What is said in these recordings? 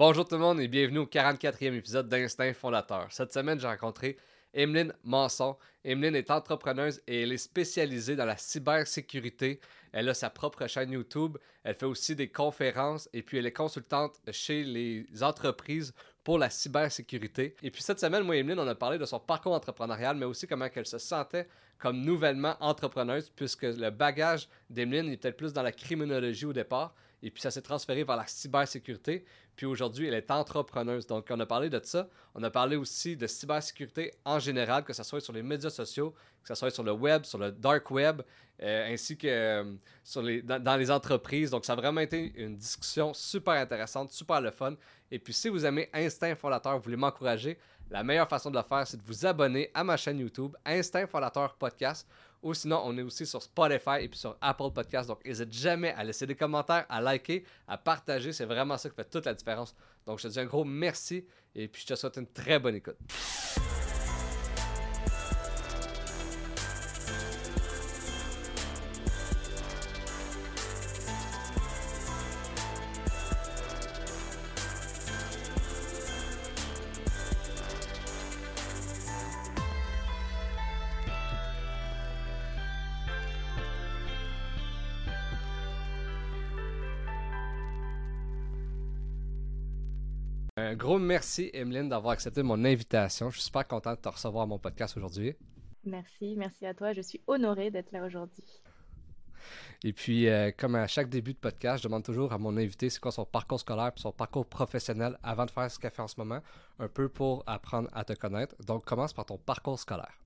Bonjour tout le monde et bienvenue au 44e épisode d'Instinct Fondateur. Cette semaine, j'ai rencontré Emeline Manson. Emeline est entrepreneuse et elle est spécialisée dans la cybersécurité. Elle a sa propre chaîne YouTube. Elle fait aussi des conférences et puis elle est consultante chez les entreprises pour la cybersécurité. Et puis cette semaine, moi et Emeline, on a parlé de son parcours entrepreneurial, mais aussi comment elle se sentait comme nouvellement entrepreneuse, puisque le bagage d'Emeline était plus dans la criminologie au départ. Et puis ça s'est transféré vers la cybersécurité. Puis aujourd'hui, elle est entrepreneuse. Donc on a parlé de ça. On a parlé aussi de cybersécurité en général, que ce soit sur les médias sociaux, que ce soit sur le web, sur le dark web, euh, ainsi que euh, les, dans, les entreprises. Donc ça a vraiment été une discussion super intéressante, super le fun. Et puis si vous aimez Instinct Fondateur, vous voulez m'encourager, la meilleure façon de le faire, c'est de vous abonner à ma chaîne YouTube, Instinct Fondateur Podcast. Ou sinon, on est aussi sur Spotify et puis sur Apple Podcast. Donc, n'hésite jamais à laisser des commentaires, à liker, à partager. C'est vraiment ça qui fait toute la différence. Donc, je te dis un gros merci et puis je te souhaite une très bonne écoute. Un gros merci, Emeline, d'avoir accepté mon invitation. Je suis super content de te recevoir à mon podcast aujourd'hui. Merci, merci à toi. Je suis honoré d'être là aujourd'hui. Et puis, euh, comme à chaque début de podcast, je demande toujours à mon invité c'est quoi son parcours scolaire et son parcours professionnel avant de faire ce qu'elle fait en ce moment, un peu pour apprendre à te connaître. Donc, commence par ton parcours scolaire.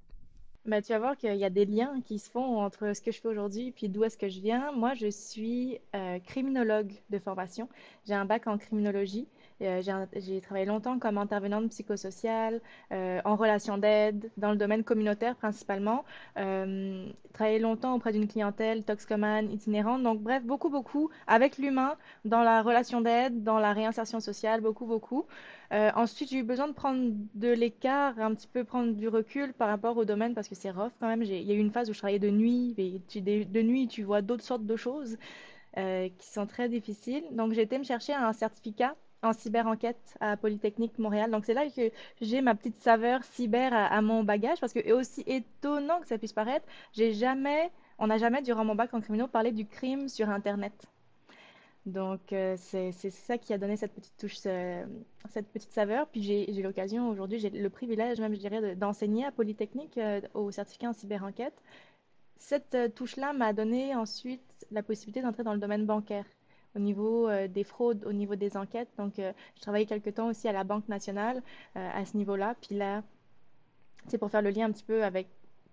Bah, tu vas voir qu'il y a des liens qui se font entre ce que je fais aujourd'hui et d'où est-ce que je viens. Moi, je suis euh, criminologue de formation. J'ai un bac en criminologie. Euh, j'ai travaillé longtemps comme intervenante psychosociale, euh, en relation d'aide, dans le domaine communautaire principalement. Euh, travaillé longtemps auprès d'une clientèle toxicomane itinérante. Donc, bref, beaucoup, beaucoup avec l'humain, dans la relation d'aide, dans la réinsertion sociale, beaucoup, beaucoup. Euh, ensuite, j'ai eu besoin de prendre de l'écart, un petit peu prendre du recul par rapport au domaine parce que c'est rough quand même. Il y a eu une phase où je travaillais de nuit, et de nuit, tu vois d'autres sortes de choses. qui sont très difficiles. Donc, j'ai été me chercher un certificat en cyber-enquête à Polytechnique Montréal. Donc c'est là que j'ai ma petite saveur cyber à, mon bagage parce que aussi étonnant que ça puisse paraître, j'ai jamais, on n'a jamais durant mon bac en criminaux parlé du crime sur Internet. Donc euh, c'est ça qui a donné cette petite touche, cette petite saveur. Puis j'ai l'occasion aujourd'hui, j'ai le privilège même je dirais d'enseigner à Polytechnique euh, au certificat en cyber-enquête. Cette euh, touche-là m'a donné ensuite la possibilité d'entrer dans le domaine bancaire au niveau euh, des fraudes, au niveau des enquêtes. Donc, euh, je travaillais quelque temps aussi à la Banque nationale euh, à ce niveau-là. Puis là, c'est pour faire le lien un petit peu avec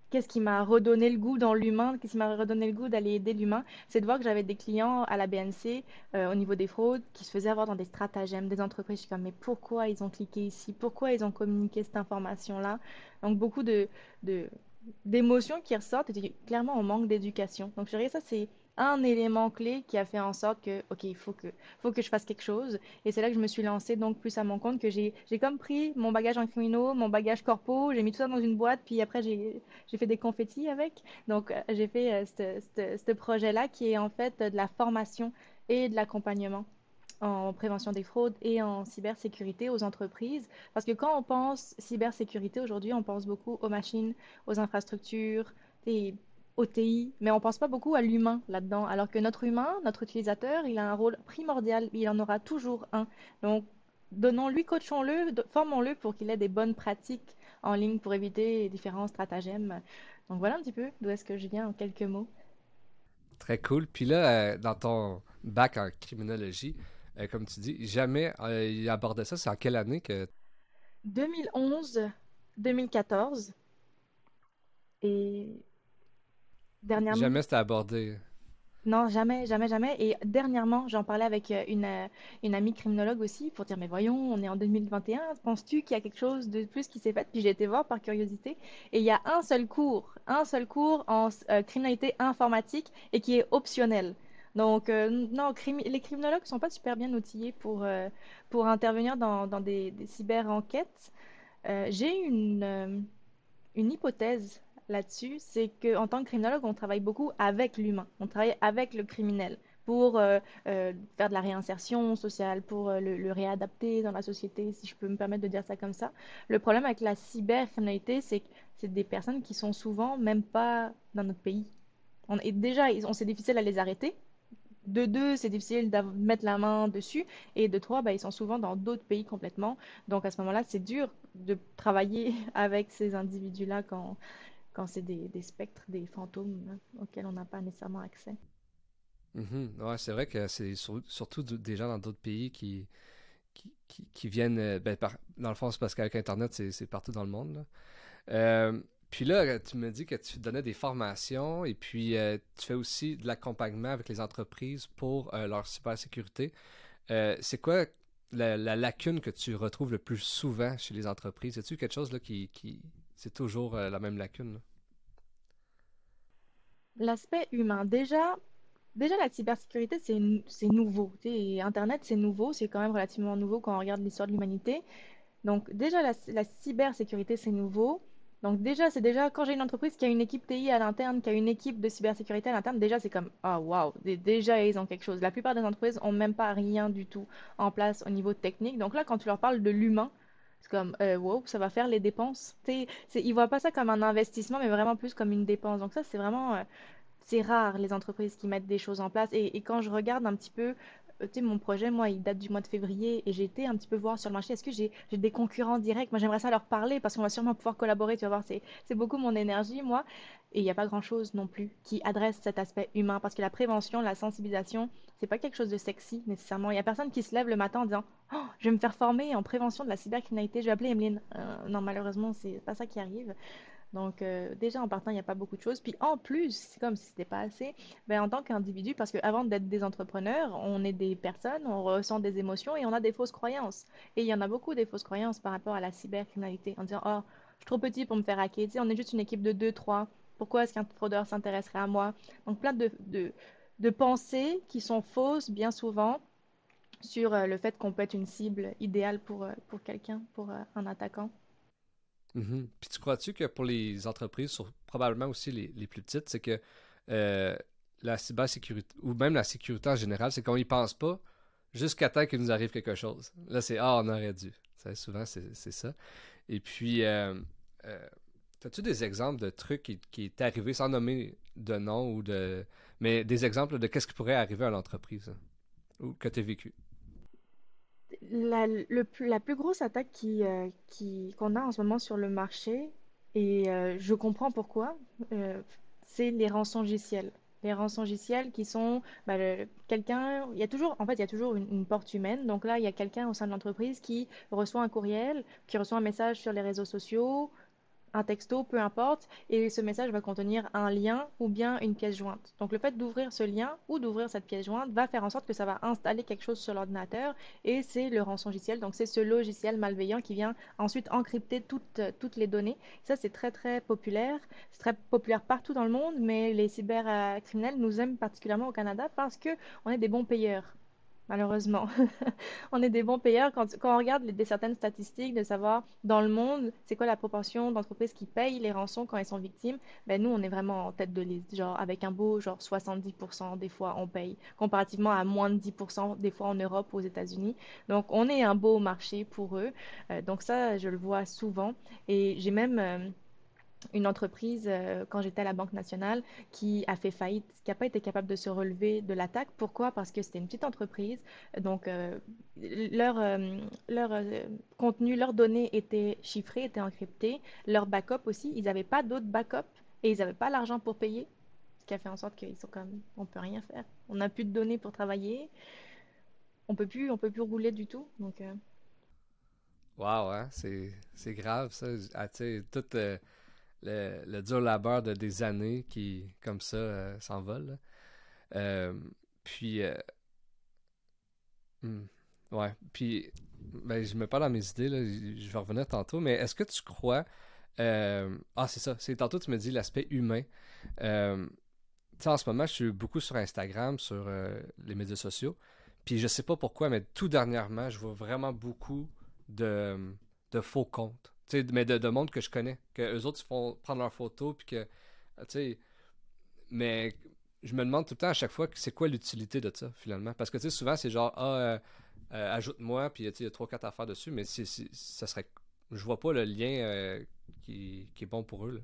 qu'est-ce qui m'a redonné le goût dans l'humain, qu'est-ce qui m'a redonné le goût d'aller aider l'humain, c'est de voir que j'avais des clients à la BNC au niveau des fraudes qui se faisaient avoir dans des stratagèmes, des entreprises. Je suis comme, mais pourquoi ils ont cliqué ici? Pourquoi ils ont communiqué cette information-là? Donc, beaucoup de, d'émotions qui ressortent et clairement, on manque d'éducation. Donc, je dirais ça, c'est un élément clé qui a fait en sorte que, OK, il faut que, faut que je fasse quelque chose. Et c'est là que je me suis lancée donc plus à mon compte, que j'ai, comme pris mon bagage en criminaux, mon bagage corpo, j'ai mis tout ça dans une boîte, puis après j'ai, fait des confettis avec. Donc euh, j'ai fait euh, ce projet-là qui est en fait de la formation et de l'accompagnement en prévention des fraudes et en cybersécurité aux entreprises. Parce que quand on pense cybersécurité aujourd'hui, on pense beaucoup aux machines, aux infrastructures, au TI, mais on pense pas beaucoup à l'humain là-dedans. Alors que notre humain, notre utilisateur, il a un rôle primordial, il en aura toujours un. Donc, donnons-lui, coachons-le, formons-le pour qu'il ait des bonnes pratiques en ligne pour éviter différents stratagèmes. Donc voilà un petit peu d'où est-ce que je viens en quelques mots. Très cool. Puis là, euh, dans ton bac en criminologie, euh, comme tu dis, jamais euh, il abordait ça. C'est en quelle année que... 2011, 2014. Et Dernièrement. Jamais c'était abordé. Non, jamais, jamais, jamais. Et dernièrement, j'en parlais avec euh, une, euh, une amie criminologue aussi pour dire, mais voyons, on est en 2021, penses-tu qu'il y a quelque chose de plus qui s'est fait? Puis j'ai été voir par curiosité. Et il y a un seul cours, un seul cours en euh, criminalité informatique et qui est optionnel. Donc, non, les criminologues ne sont pas super bien outillés pour, pour intervenir dans, dans des, des cyber-enquêtes. j'ai une, une hypothèse là-dessus, c'est qu'en tant que criminologue, on travaille beaucoup avec l'humain, on travaille avec le criminel. pour euh, euh, faire de la réinsertion sociale, pour euh, le, réadapter dans la société, si je peux me permettre de dire ça comme ça. Le problème avec la cybercriminalité, c'est que c'est des personnes qui sont souvent même pas dans notre pays. On, déjà, on, c'est difficile à les arrêter. De deux, c'est difficile de mettre la main dessus. Et de trois, bah, ils sont souvent dans d'autres pays complètement. Donc à ce moment-là, c'est dur de travailler avec ces individus-là quand, quand c'est des, spectres, des fantômes auxquels on n'a pas nécessairement accès. Mm Ouais, c'est vrai que c'est surtout des gens dans d'autres pays qui, qui, viennent. Euh, ben, dans le fond, c'est parce qu'avec Internet, c'est partout dans le monde. Euh, puis là, tu me dis que tu donnais des formations et puis euh, tu fais aussi de l'accompagnement avec les entreprises pour leur cybersécurité. c'est quoi la, lacune que tu retrouves le plus souvent chez les entreprises? Est-ce quelque chose là, qui, qui... c'est toujours la même lacune? L'aspect humain. Déjà, Déjà, la cybersécurité, c'est nouveau. Internet, c'est nouveau, c'est quand même relativement nouveau quand on regarde l'histoire de l'humanité. Donc déjà, la, cybersécurité, c'est nouveau. Donc déjà, c'est déjà quand j'ai une entreprise qui a une équipe TI à l'interne, qui a une équipe de cybersécurité à l'interne, déjà c'est comme ah waouh, déjà ils ont quelque chose. La plupart des entreprises ont même pas rien du tout en place au niveau technique. Donc là, quand tu leur parles de l'humain, c'est comme euh, wow, ça va faire les dépenses. Ils ils voient pas ça comme un investissement, mais vraiment plus comme une dépense. Donc ça, c'est vraiment euh, c'est rare les entreprises qui mettent des choses en place. Et, quand je regarde un petit peu, tu sais, mon projet, moi, il date du mois de février et j'ai été un petit peu voir sur le marché, est-ce que j'ai des concurrents directs? Moi, j'aimerais ça leur parler parce qu'on va sûrement pouvoir collaborer, tu vas voir, c'est beaucoup mon énergie, moi. Et il n'y a pas grand-chose non plus qui adresse cet aspect humain parce que la prévention, la sensibilisation, c'est pas quelque chose de sexy nécessairement. Il n'y a personne qui se lève le matin en disant oh, je vais me faire former en prévention de la cybercriminalité, je vais appeler Emeline. Euh, non, malheureusement, c'est pas ça qui arrive. Donc, euh, déjà, en partant, il n'y a pas beaucoup de choses. Puis, en plus, c'est comme si c'était pas assez, ben, en tant qu'individu, parce qu'avant d'être des entrepreneurs, on est des personnes, on ressent des émotions et on a des fausses croyances. Et il y en a beaucoup des fausses croyances par rapport à la cybercriminalité, en disant, oh, je suis trop petit pour me faire hacker. On est juste une équipe de 2, 3. Pourquoi est-ce qu'un fraudeur s'intéresserait à moi? Donc, plein de, de, de pensées qui sont fausses, bien souvent, sur euh, le fait qu'on peut être une cible idéale pour, euh, pour quelqu'un, pour un attaquant. Mhm. Puis tu crois-tu que pour les entreprises, probablement aussi les, les plus petites, c'est que euh, la cybersécurité, ou même la sécurité en général, c'est qu'on y pense pas jusqu'à temps qu'il nous arrive quelque chose. Là, c'est Ah, on aurait dû. Ça, souvent, c'est ça. Et puis, euh, euh, as-tu des exemples de trucs qui, qui est arrivé sans nommer de nom ou de. Mais des exemples de qu'est-ce qui pourrait arriver à l'entreprise hein, ou que tu as vécu? La, plus grosse attaque euh, qui, qu'on a en ce moment sur le marché, et euh, je comprends pourquoi, euh, c'est les rançongiciels. Les rançongiciels qui sont bah, quelqu'un, il y a toujours, en fait, il y a toujours une porte humaine. Donc là, il y a quelqu'un au sein de l'entreprise qui reçoit un courriel, qui reçoit un message sur les réseaux sociaux, un texto, peu importe, et ce message va contenir un lien ou bien une pièce jointe. Donc le fait d'ouvrir ce lien ou d'ouvrir cette pièce jointe va faire en sorte que ça va installer quelque chose sur l'ordinateur et c'est le rançongiciel. Donc c'est ce logiciel malveillant qui vient ensuite encrypter toutes, toutes les données. Ça c'est très très populaire, c'est très populaire partout dans le monde, mais les cybercriminels nous aiment particulièrement au Canada parce que on est des bons payeurs malheureusement. on est des bons payeurs quand, on regarde des certaines statistiques de savoir dans le monde, c'est quoi la proportion d'entreprises qui payent les rançons quand elles sont victimes. Ben nous, on est vraiment en tête de liste, genre avec un beau genre 70% des fois on paye, comparativement à moins de 10% des fois en Europe, aux États-Unis. Donc on est un beau marché pour eux. Euh, donc ça, je le vois souvent. Et j'ai même euh, une entreprise, euh, quand j'étais à la Banque nationale, qui a fait faillite, qui n'a pas été capable de se relever de l'attaque. Pourquoi? Parce que c'était une petite entreprise. Donc, euh, leur, euh, leur contenu, leurs données étaient chiffrées, étaient encryptées. Leur backup aussi, ils n'avaient pas d'autres backups et ils n'avaient pas l'argent pour payer. Ce qui a fait en sorte qu'ils sont comme, on peut rien faire. On n'a plus de données pour travailler. On peut plus, on peut plus rouler du tout. Donc, Wow, hein? c'est grave ça. Ah, tout le, dur labeur de des années qui, comme ça, euh, s'envole. Euh, puis, euh, hmm, ouais, puis, ben, je me parle dans mes idées, là, je vais revenir tantôt, mais est-ce que tu crois. ah, c'est ça, c'est tantôt tu me dis l'aspect humain. tu sais, en ce moment, je suis beaucoup sur Instagram, sur les médias sociaux, puis je sais pas pourquoi, mais tout dernièrement, je vois vraiment beaucoup de, de faux comptes mais de, de, monde que je connais. Que eux autres, ils font prendre leurs photos, puis que, sais, mais je me demande tout le temps à chaque fois c'est quoi l'utilité de ça, finalement? Parce que, souvent, c'est genre, ah, euh, euh, ajoute-moi, puis il y a 3-4 affaires dessus, mais c'est, ça serait. Je vois pas le lien euh, qui, qui, est bon pour eux. Là.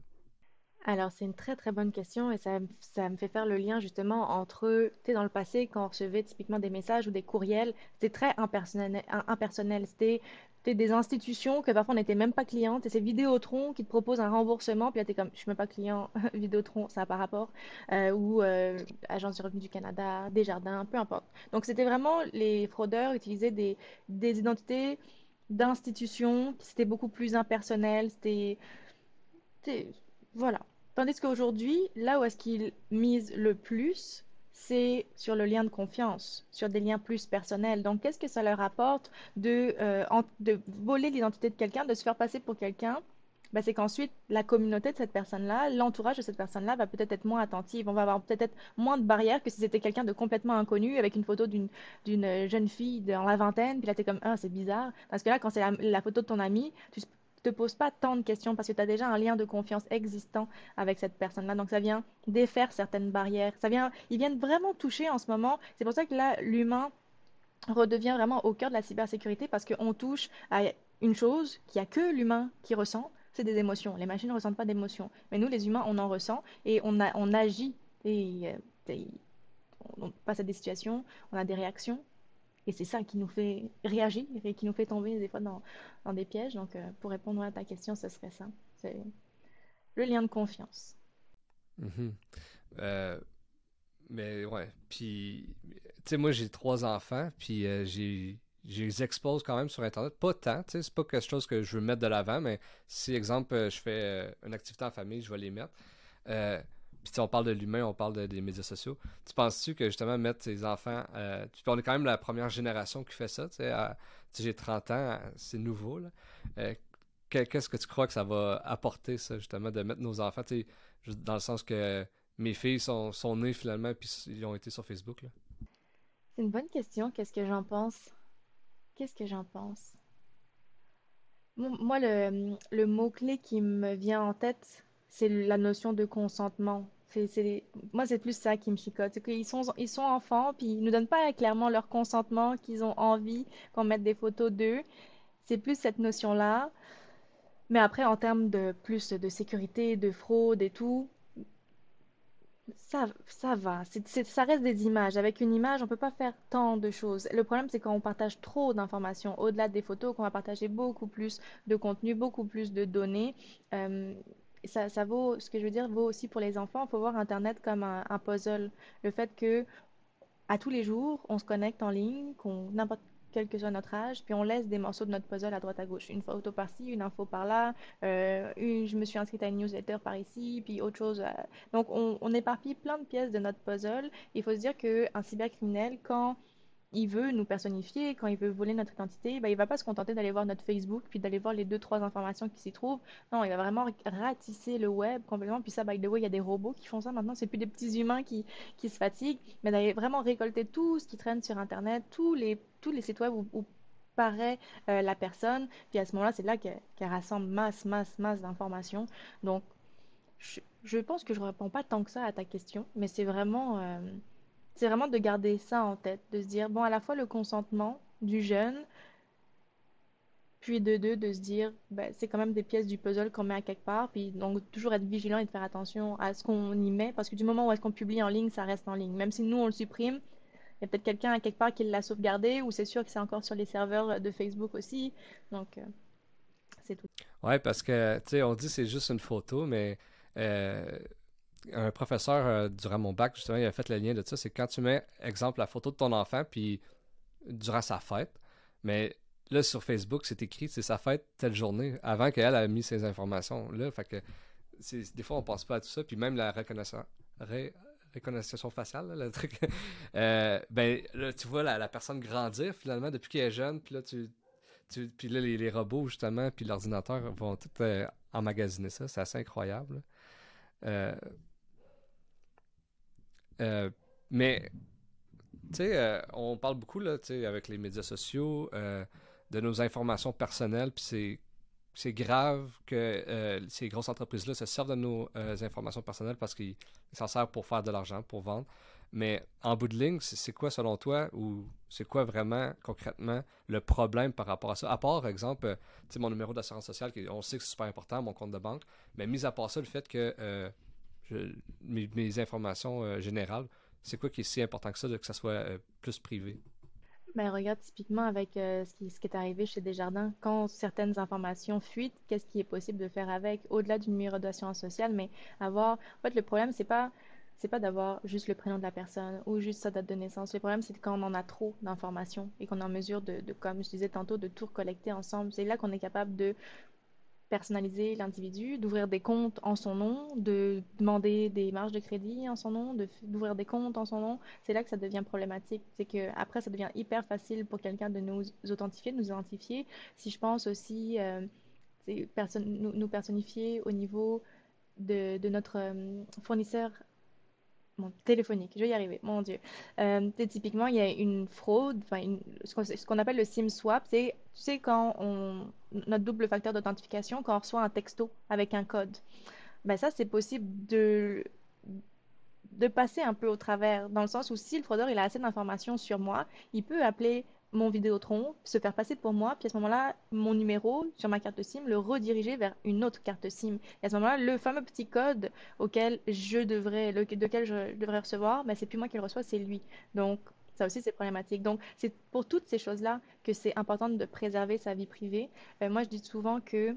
Alors, c'est une très très bonne question et ça, ça, me fait faire le lien justement entre, tu sais, dans le passé, quand on recevait typiquement des messages ou des courriels, c'était très impersonnel. impersonnel. C'était des institutions que parfois on n'était même pas cliente et c'est Vidéotron qui te propose un remboursement puis là t'es comme je suis même pas client Vidéotron ça n'a pas rapport euh, ou euh, Agence du revenu du Canada Desjardins peu importe. Donc c'était vraiment les fraudeurs utilisaient des, des identités d'institutions c'était beaucoup plus impersonnel c'était voilà. Tandis qu'aujourd'hui là où est-ce qu'ils misent le plus c'est sur le lien de confiance, sur des liens plus personnels. Donc, qu'est-ce que ça leur apporte de, euh, de voler l'identité de quelqu'un, de se faire passer pour quelqu'un? Ben, c'est qu'ensuite, la communauté de cette personne-là, l'entourage de cette personne-là va peut-être être moins attentive. On va avoir peut-être moins de barrières que si c'était quelqu'un de complètement inconnu avec une photo d'une, jeune fille dans la vingtaine, puis là, tu es comme, ah, c'est bizarre. Parce que là, quand c'est la, la, photo de ton ami, tu, te poses pas tant de questions parce que tu as déjà un lien de confiance existant avec cette personne-là. Donc ça vient défaire certaines barrières. Ça vient, ils viennent vraiment toucher en ce moment. C'est pour ça que là, l'humain redevient vraiment au cœur de la cybersécurité parce qu'on touche à une chose qu'il n'y a que l'humain qui ressent, c'est des émotions. Les machines ne ressentent pas d'émotions. Mais nous, les humains, on en ressent et on, a, on agit. Et, euh, on passe à des situations, on a des réactions et c'est ça qui nous fait réagir et qui nous fait tomber des fois dans, dans des pièges. Donc, euh, pour répondre à ta question, ce serait ça. C'est le lien de confiance. Mm-hmm. Euh, mais ouais, puis, tu sais, moi j'ai trois enfants, puis euh, j'ai je les expose quand même sur Internet. Pas tant, tu sais, c'est pas quelque chose que je veux mettre de l'avant, mais si, exemple, je fais une activité en famille, je vais les mettre. Puis on parle de l'humain, on parle des médias sociaux. Tu penses-tu que justement mettre tes enfants. Euh, on est quand même la première génération qui fait ça. Tu sais, j'ai 30 ans, c'est nouveau. Euh, qu'est-ce que tu crois que ça va apporter, ça, justement, de mettre nos enfants, dans le sens que mes filles sont, nées finalement, puis ils ont été sur Facebook. C'est une bonne question. Qu'est-ce que j'en pense? Qu'est-ce que j'en pense? Moi, le mot-clé qui me vient en tête, c'est la notion de consentement. Moi, c'est plus ça qui me chicote. C'est qu'ils sont, ils sont enfants, puis ils nous donnent pas clairement leur consentement, qu'ils ont envie qu'on mette des photos d'eux. C'est plus cette notion-là. Mais après, en termes de plus de sécurité, de fraude et tout, ça, ça va. Ça reste des images. Avec une image, on peut pas faire tant de choses. Le problème, c'est quand on partage trop d'informations, au-delà des photos, qu'on va partager beaucoup plus de contenu, beaucoup plus de données. Euh, ça, ça, vaut, ce que je veux dire, vaut aussi pour les enfants. Il faut voir Internet comme un, puzzle. Le fait que à tous les jours, on se connecte en ligne, qu'on n'importe quel que soit notre âge, puis on laisse des morceaux de notre puzzle à droite à gauche. Une photo par-ci, une info par-là, euh, je me suis inscrite à une newsletter par ici, puis autre chose. Euh. Donc on, on éparpille plein de pièces de notre puzzle. Il faut se dire qu'un cybercriminel, quand il veut nous personnifier, quand il veut voler notre identité, ben, il va pas se contenter d'aller voir notre Facebook puis d'aller voir les deux trois informations qui s'y trouvent. Non, il va vraiment ratisser le web complètement. Puis ça, by the way, il y a des robots qui font ça maintenant. C'est plus des petits humains qui, qui se fatiguent, mais d'aller vraiment récolter tout ce qui traîne sur Internet, tous les tous les sites web où, paraît euh, la personne. Puis à ce moment-là, c'est là qu'elle rassemble masse, masse, masse d'informations. Donc, je, pense que je réponds pas tant que ça à ta question, mais c'est vraiment euh, c'est vraiment de garder ça en tête, de se dire, bon, à la fois le consentement du jeune, puis de deux, de se dire, ben, c'est quand même des pièces du puzzle qu'on met à quelque part, puis donc toujours être vigilant et de faire attention à ce qu'on y met, parce que du moment où est-ce qu'on publie en ligne, ça reste en ligne. Même si nous, on le supprime, il y a peut-être quelqu'un à quelque part qui l'a sauvegardé, ou c'est sûr que c'est encore sur les serveurs de Facebook aussi, donc euh, c'est tout. Ouais, parce que, tu sais, on dit c'est juste une photo, mais... Euh, un professeur euh, durant mon bac, justement, il a fait le lien de ça. C'est quand tu mets, exemple, la photo de ton enfant, puis durant sa fête, mais là, sur Facebook, c'est écrit, c'est sa fête telle journée, avant qu'elle ait mis ces informations-là. Fait que, des fois, on pense pas à tout ça, puis même la reconnaissance, reconnaissance faciale, le truc, euh, ben, là, tu vois la, personne grandir, finalement, depuis qu'elle est jeune, puis là, tu, puis là, les, robots, justement, puis l'ordinateur vont tout euh, emmagasiner ça. C'est assez incroyable. Euh, euh, mais, tu sais, euh, on parle beaucoup, là, tu sais, avec les médias sociaux, euh, de nos informations personnelles, puis c'est c'est grave que ces grosses entreprises-là se servent de nos informations personnelles parce qu'ils s'en servent pour faire de l'argent, pour vendre. Mais en bout de ligne, c'est quoi selon toi ou c'est quoi vraiment concrètement le problème par rapport à ça? À part, par exemple, mon numéro d'assurance sociale, on sait que c'est super important, mon compte de banque, mais mis à part ça, le fait que mes, informations générales, c'est quoi qui est si important que ça, que ça soit plus privé? Ben, regarde typiquement avec euh, ce, qui, est arrivé chez Desjardins, quand certaines informations fuitent, qu'est-ce qui est possible de faire avec, au-delà d'une numéro d'assurance sociale, mais avoir. En fait, le problème, c'est pas c'est pas d'avoir juste le prénom de la personne ou juste sa date de naissance. Le problème, c'est quand on en a trop d'informations et qu'on est en mesure de, comme je disais tantôt, de tout recollecter ensemble. C'est là qu'on est capable de personnaliser l'individu, d'ouvrir des comptes en son nom, de demander des marges de crédit en son nom, d'ouvrir des comptes en son nom, c'est là que ça devient problématique. C'est que après ça devient hyper facile pour quelqu'un de nous authentifier, de nous identifier. Si je pense aussi euh, nous, nous, personnifier au niveau de, de notre euh, fournisseur Bon, téléphonique, je vais y arriver, mon Dieu. Euh, typiquement, il y a une fraude, enfin, ce qu'on appelle le SIM swap, c'est, tu sais, quand on, notre double facteur d'authentification, quand on reçoit un texto avec un code. Ben ça, c'est possible de, de passer un peu au travers, dans le sens où si le fraudeur il a assez d'informations sur moi, il peut appeler mon Vidéotron, se faire passer pour moi, puis à ce moment-là, mon numéro sur ma carte SIM le rediriger vers une autre carte SIM. Et à ce moment-là, le fameux petit code auquel je devrais, lequel je devrais recevoir, ben, c'est plus moi qui le reçois, c'est lui. Donc, ça aussi, c'est problématique. Donc, c'est pour toutes ces choses-là que c'est important de préserver sa vie privée. Euh, moi, je dis souvent que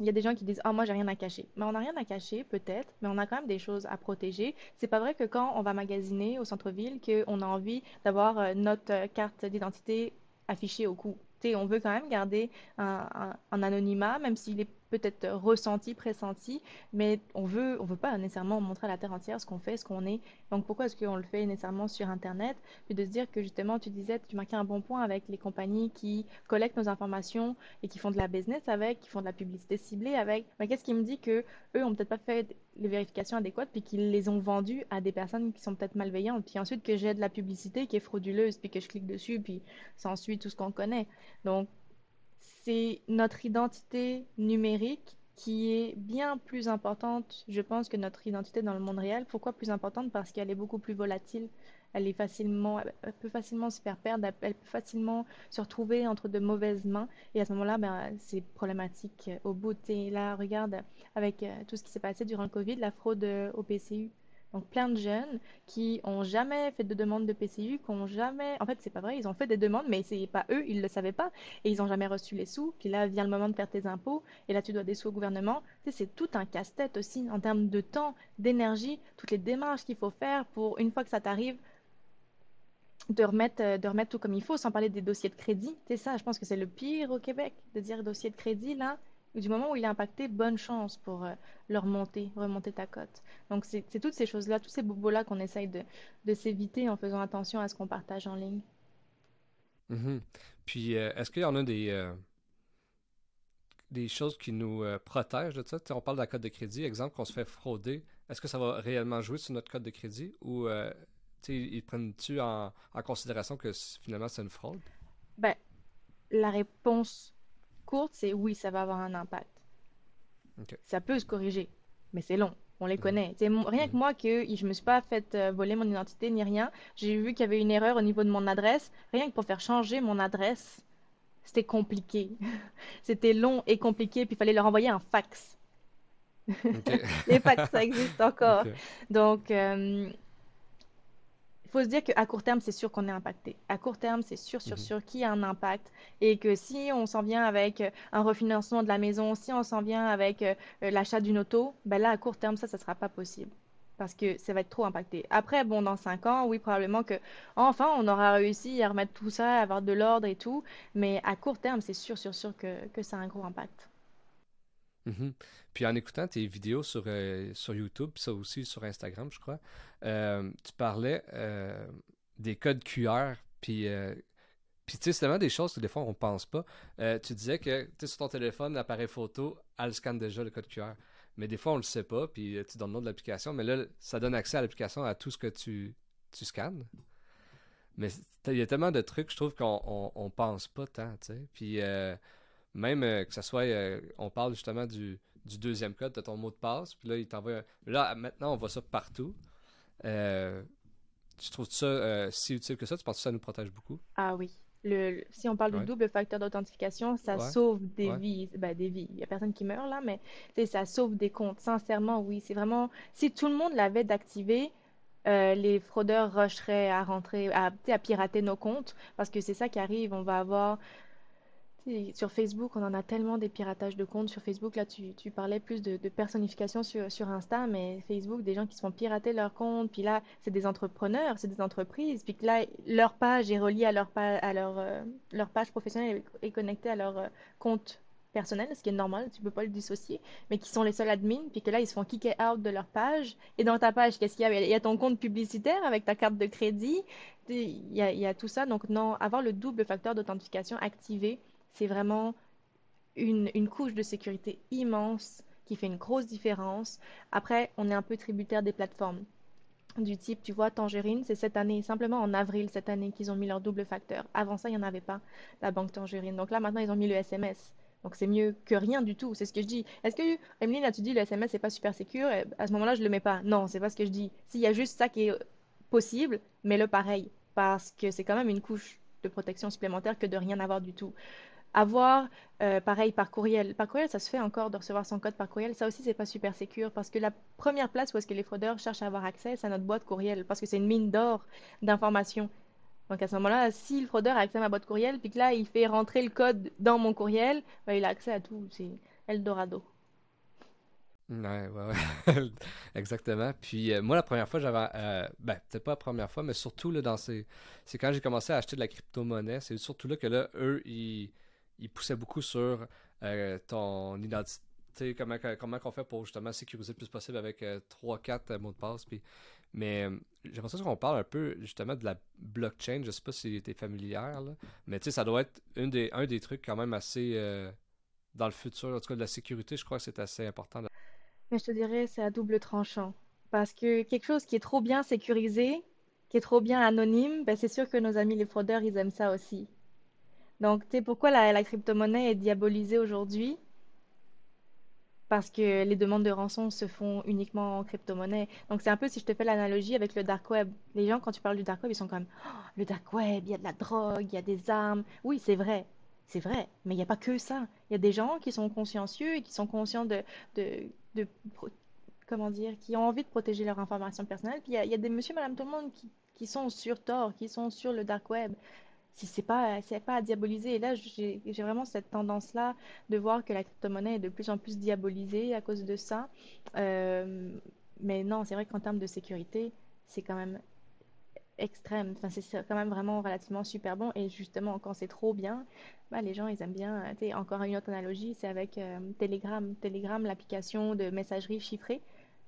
il y a des gens qui disent Ah, moi, j'ai rien à cacher. Mais on n'a rien à cacher, peut-être, mais on a quand même des choses à protéger. C'est pas vrai que quand on va magasiner au centre-ville, qu'on a envie d'avoir euh, notre euh, carte d'identité affichée au cou. on veut quand même garder un, un anonymat, même s'il est peut-être ressenti, pressenti, mais on veut, on veut pas nécessairement montrer à la terre entière ce qu'on fait, ce qu'on est. Donc pourquoi est-ce qu'on le fait nécessairement sur Internet? Puis de se dire que justement, tu disais, tu marquais un bon point avec les compagnies qui collectent nos informations et qui font de la business avec, qui font de la publicité ciblée avec. Mais qu'est-ce qui me dit que eux ont peut-être pas fait les vérifications adéquates puis qu'ils les ont vendues à des personnes qui sont peut-être malveillantes puis ensuite que j'ai de la publicité qui est frauduleuse puis que je clique dessus puis ça ensuite tout ce qu'on connaît? Donc c'est notre identité numérique qui est bien plus importante, je pense, que notre identité dans le monde réel. Pourquoi plus importante? Parce qu'elle est beaucoup plus volatile. Elle est facilement, peut facilement se faire perdre, elle peut facilement se retrouver entre de mauvaises mains. Et à ce moment-là, ben, c'est problématique au bout. Et là, regarde, avec euh, tout ce qui s'est passé durant le Covid, la fraude euh, au PCU. Donc plein de jeunes qui ont jamais fait de demande de PCU, qui ont jamais, en fait c'est pas vrai, ils ont fait des demandes, mais c'est pas eux, ils le savaient pas, et ils ont jamais reçu les sous. Puis là vient le moment de faire tes impôts, et là tu dois des sous au gouvernement. Tu sais, c'est tout un casse-tête aussi en termes de temps, d'énergie, toutes les démarches qu'il faut faire pour une fois que ça t'arrive, de remettre, euh, de remettre tout comme il faut, sans parler des dossiers de crédit. C'est ça, je pense que c'est le pire au Québec, de dire dossier de crédit, là, du moment où il est impacté, bonne chance pour euh, le remonter, remonter ta cote. Donc, c'est toutes ces choses-là, tous ces bobos-là qu'on essaye de, de s'éviter en faisant attention à ce qu'on partage en ligne. Mm-hmm. Puis, euh, est-ce qu'il y en a des, euh, des choses qui nous protègent de ça? on parle de la cote de crédit, exemple, qu'on se fait frauder. Est-ce que ça va réellement jouer sur notre code de crédit ou ils prennent-tu en, en, considération que finalement c'est une fraude? Ben, la réponse courte, c'est oui, ça va avoir un impact. Ça peut se corriger, mais c'est long. On les mhm. connaît. C'est rien que mhm. moi que je me suis pas fait euh, voler mon identité ni rien. J'ai vu qu'il y avait une erreur au niveau de mon adresse. Rien que pour faire changer mon adresse, c'était compliqué. c'était long et compliqué, puis il fallait leur envoyer un fax. les fax, ça existe encore. Donc, euh, faut se dire qu'à court terme, c'est sûr qu'on est impacté. À court terme, c'est sûr, sûr, mhm. sûr qu'il y a un impact. Et que si on s'en vient avec euh, un refinancement de la maison, si on s'en vient avec euh, euh, l'achat d'une auto, ben là, à court terme, ça, ça sera pas possible. Parce que ça va être trop impacté. Après, bon, dans cinq ans, oui, probablement que, enfin, on aura réussi à remettre tout ça, à avoir de l'ordre et tout. Mais à court terme, c'est sûr, sûr, sûr que, que ça a un gros impact. Mhm. Puis en écoutant tes vidéos sur, euh, sur YouTube, ça aussi sur Instagram, je crois, euh, tu parlais euh, des codes QR, puis, puis tu sais, c'est vraiment des choses que des fois on pense pas. tu disais que tu sur ton téléphone, l'appareil photo, elle scanne déjà le code QR. Mais des fois, on le sait pas, puis tu donnes le nom de l'application, mais là, ça donne accès à l'application à tout ce que tu, tu scannes. Mais il y a tellement de trucs, je trouve qu'on on, pense pas tant, tu sais. Puis même que ce soit, on parle justement du, du, deuxième code de ton mot de passe, puis là, il t'envoie. Là, maintenant, on voit ça partout. tu trouves ça si utile que ça? Tu penses que ça nous protège beaucoup? Ah oui. Le, si on parle du double facteur d'authentification, ça sauve des vies. Ben, des vies. Il n'y a personne qui meurt là, mais ça sauve des comptes. Sincèrement, oui. C'est vraiment. Si tout le monde l'avait d'activer, euh, les fraudeurs rusheraient à rentrer, à, à pirater nos comptes, parce que c'est ça qui arrive. On va avoir sur Facebook, on en a tellement des piratages de comptes. Sur Facebook, là, tu, parlais plus de, personnification sur, Insta, mais Facebook, des gens qui se font pirater leur compte. Puis là, c'est des entrepreneurs, c'est des entreprises. Puis que là, leur page est reliée à leur, à leur, euh, leur page professionnelle et connectée à leur euh, compte personnel, ce qui est normal, tu peux pas le dissocier, mais qui sont les seuls admins, puis que là, ils se font kicker out de leur page. Et dans ta page, qu'est-ce qu'il y a? Il y a ton compte publicitaire avec ta carte de crédit, il y a tout ça. Donc, non, avoir le double facteur d'authentification activé, c'est vraiment une, une, couche de sécurité immense qui fait une grosse différence. Après, on est un peu tributaire des plateformes du type, tu vois, Tangerine, c'est cette année, simplement en avril cette année qu'ils ont mis leur double facteur. Avant ça, il n'y en avait pas, la banque Tangerine. Donc là, maintenant, ils ont mis le SMS. Donc c'est mieux que rien du tout. C'est ce que je dis. Est-ce que, Emeline, là, tu dis le SMS, c'est pas super sécur À ce moment-là, je le mets pas. Non, c'est pas ce que je dis. S'il y a juste ça qui est possible, mets-le pareil. Parce que c'est quand même une couche de protection supplémentaire que de rien avoir du tout. Avoir, euh, pareil, par courriel. Par courriel, ça se fait encore de recevoir son code par courriel. Ça aussi, c'est pas super sécur parce que la première place où est-ce que les fraudeurs cherchent à avoir accès, c'est à notre boîte courriel parce que c'est une mine d'or d'informations. Donc à ce moment-là, si le fraudeur a accès à ma boîte courriel, puis que là, il fait rentrer le code dans mon courriel, ben, il a accès à tout. C'est Eldorado. Ouais, ouais, ouais. Exactement. Puis euh, moi, la première fois, j'avais. Euh, ben, peut-être pas la première fois, mais surtout là, dans ces. C'est quand j'ai commencé à acheter de la crypto-monnaie. C'est surtout là que là, eux, ils il poussait beaucoup sur euh, ton identité, comment, comment on fait pour justement sécuriser le plus possible avec 3-4 euh, mots de passe. Mais euh, j'ai l'impression qu'on parle un peu justement de la blockchain. Je sais pas si tu es familière, mais tu sais, ça doit être une des, un des trucs quand même assez dans le futur. En tout cas, de la sécurité, je crois que c'est assez important. Mais je te dirais, c'est à double tranchant. Parce que quelque chose qui est trop bien sécurisé, qui est trop bien anonyme, ben c'est sûr que nos amis les fraudeurs, ils aiment ça aussi. Donc, tu sais, pourquoi la, crypto-monnaie est diabolisée aujourd'hui? Parce que les demandes de rançon se font uniquement en crypto-monnaie. Donc, c'est un peu si je te fais l'analogie avec le dark web. Les gens, quand tu parles du dark web, ils sont comme oh, le dark web, il y a de la drogue, il y a des armes. Oui, c'est vrai. C'est vrai. Mais il n'y a pas que ça. Il y a des gens qui sont consciencieux et qui sont conscients de, comment dire, qui ont envie de protéger leur information personnelle. Puis il y a, des monsieur, madame, tout le monde qui, qui sont sur Tor, qui sont sur le dark web si c'est pas c'est pas à diaboliser. Et là j'ai vraiment cette tendance là de voir que la crypto-monnaie est de plus en plus diabolisée à cause de ça. Euh, mais non c'est vrai qu'en termes de sécurité c'est quand même extrême. Enfin c'est quand même vraiment relativement super bon. Et justement quand c'est trop bien bah, les gens ils aiment bien encore une autre analogie c'est avec euh, Telegram. Telegram l'application de messagerie chiffrée.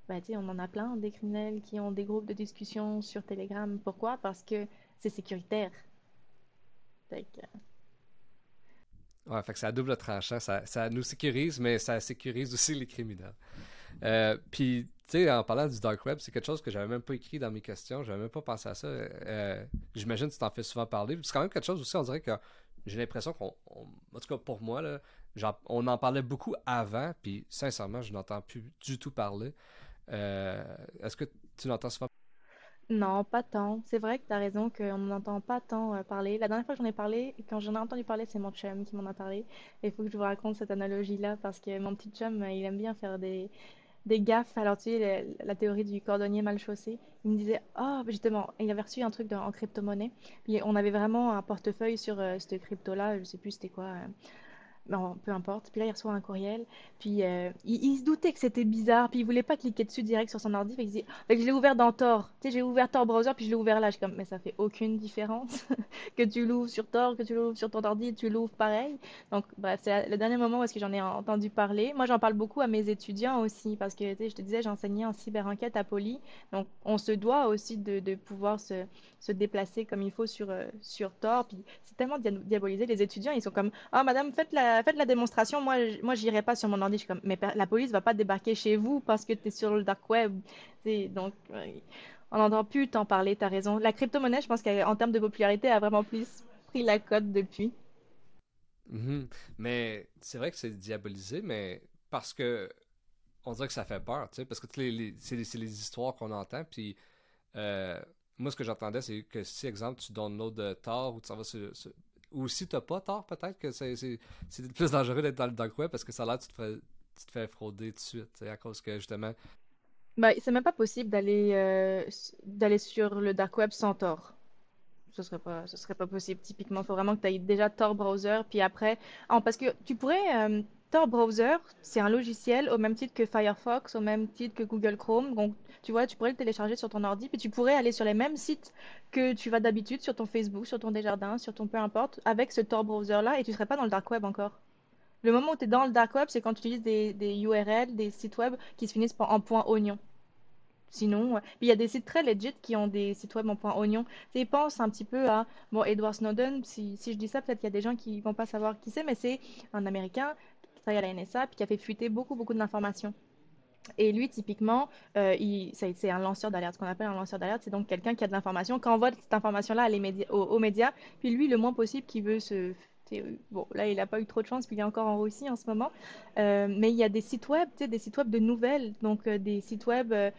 Bah, on en a plein des criminels qui ont des groupes de discussion sur Telegram. Pourquoi? Parce que c'est sécuritaire Ouais, fait que à double tranchant. Ça, ça, nous sécurise, mais ça sécurise aussi les criminels. Euh, puis, tu sais, en parlant du dark web, c'est quelque chose que j'avais même pas écrit dans mes questions. J'avais même pas pensé à ça. Euh, j'imagine que tu t'en fais souvent parler. C'est quand même quelque chose aussi, on dirait que j'ai l'impression qu'on. En tout cas, pour moi, là, on en parlait beaucoup avant, puis sincèrement, je n'entends plus du tout parler. Euh, est-ce que tu l'entends souvent non, pas tant. C'est vrai que tu as raison qu'on n'entend pas tant euh, parler. La dernière fois que j'en ai parlé, quand j'en ai entendu parler, c'est mon chum qui m'en a parlé. il faut que je vous raconte cette analogie-là parce que mon petit chum, euh, il aime bien faire des, des gaffes. Alors, tu sais, la, théorie du cordonnier mal chaussé. Il me disait, oh, justement, il avait reçu un truc en crypto-monnaie. On avait vraiment un portefeuille sur euh, cette crypto-là. Je sais plus c'était quoi non, peu importe. Puis là, il reçoit un courriel. Puis euh, il, se doutait que c'était bizarre. Puis il voulait pas cliquer dessus direct sur son ordi. Fait, dit, fait que je l'ai ouvert dans Tor. Tu sais, j'ai ouvert Tor browser, puis je l'ai ouvert là. Je comme, mais ça fait aucune différence que tu l'ouvres sur Tor, que tu l'ouvres sur ton ordi, tu l'ouvres pareil. Donc, bref, c'est le dernier moment où est-ce que j'en ai entendu parler. Moi, j'en parle beaucoup à mes étudiants aussi. Parce que, je te disais, j'enseignais en cyber-enquête à Poly. Donc, on se doit aussi de, de pouvoir se, se, déplacer comme il faut sur, euh, sur Tor. Puis c'est tellement diabolisé. Les étudiants, ils sont comme, ah, oh, madame, faites la faites la démonstration. Moi, moi j'irai pas sur mon ordi. Je suis comme, mais la police va pas débarquer chez vous parce que tu es sur le dark web. donc, on n'entend plus t'en parler, tu as raison. La crypto-monnaie, je pense qu'en termes de popularité, a vraiment plus pris la cote depuis. Mhm. Mais c'est vrai que c'est diabolisé, mais parce que on dirait que ça fait peur, tu sais, parce que c'est les, histoires qu'on entend, puis euh, moi, ce que j'entendais, c'est que si, exemple, tu de tort ou tu vas Ou si t'as pas tort, peut-être que c'est plus dangereux d'être dans le dark web parce que ça a l'air tu te fais, tu te fais frauder tout de suite, à cause que, justement... Bah, c'est même pas possible d'aller euh, d'aller sur le dark web sans tort ce serait pas, ce serait pas possible. Typiquement, il faut vraiment que tu aies déjà Tor Browser, puis après, parce que tu pourrais, euh, Tor Browser, c'est un logiciel au même titre que Firefox, au même titre que Google Chrome. Donc, tu vois, tu pourrais le télécharger sur ton ordi, puis tu pourrais aller sur les mêmes sites que tu vas d'habitude sur ton Facebook, sur ton Desjardins, sur ton peu importe, avec ce Tor Browser-là, et tu serais pas dans le dark web encore. Le moment où tu es dans le dark web, c'est quand tu utilises des, URL, des sites web qui se finissent en point oignon. Sinon, il y a des sites très legit qui ont des sites web en point oignon. Tu pense un petit peu à, bon, Edward Snowden, si, si je dis ça, peut-être qu'il y a des gens qui vont pas savoir qui c'est, mais c'est un Américain à la NSA puis qui a fait fuiter beaucoup, beaucoup d'informations. Et lui, typiquement, euh, c'est un lanceur d'alerte. Ce qu'on appelle un lanceur d'alerte, c'est donc quelqu'un qui a de l'information, qui envoie cette information-là aux, médias, puis lui, le moins possible, qui veut se Bon, là, il n'a pas eu trop de chance, puis il est encore en Russie en ce moment. Euh, mais il y a des sites web, des sites web de nouvelles, donc euh, des sites web euh,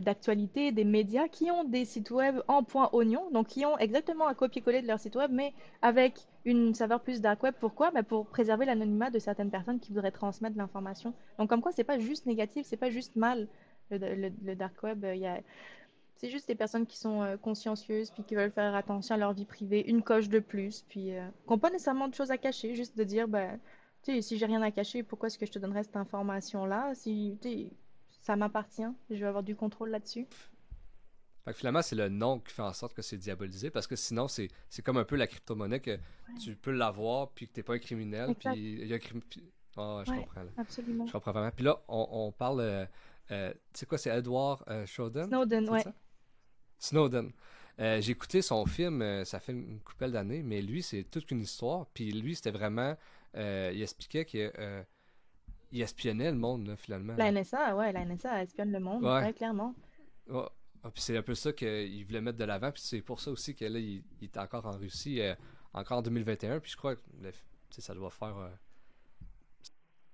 d'actualité, des médias qui ont des sites web en point oignon, donc qui ont exactement un copier-coller de leur site web, mais avec une saveur plus dark web. Pourquoi? Bah, Pour préserver l'anonymat de certaines personnes qui voudraient transmettre l'information. Donc, comme quoi, c'est pas juste négatif, c'est pas juste mal. Le, le dark web, il y a c'est juste des personnes qui sont euh, consciencieuses, puis qui veulent faire attention à leur vie privée, une coche de plus, puis euh, qui n'ont pas nécessairement de choses à cacher, juste de dire, ben, tu sais, si j'ai rien à cacher, pourquoi est-ce que je te donnerais cette information-là? Si, tu sais, ça m'appartient, je vais avoir du contrôle là-dessus. Fait que finalement, c'est le nom qui fait en sorte que c'est diabolisé, parce que sinon, c'est comme un peu la crypto-monnaie que tu peux l'avoir, puis que tu n'es pas un criminel, puis il y a un crime. Ah, je comprends. Là. Absolument. Je comprends vraiment. Puis là, on, on parle. Euh, tu sais quoi, c'est Edward Snowden Snowden, ouais. Snowden. Euh, j'ai écouté son film, euh, ça fait une couple d'années, mais lui, c'est toute une histoire. Puis lui, c'était vraiment. Euh, il expliquait qu'il il espionnait le monde, finalement. La NSA, ouais, la NSA espionne le monde, ouais. clairement. Ah, puis c'est un peu ça qu'il voulait mettre de l'avant. Puis c'est pour ça aussi que là, il, est encore en Russie, encore en 2021. Puis je crois que ça doit faire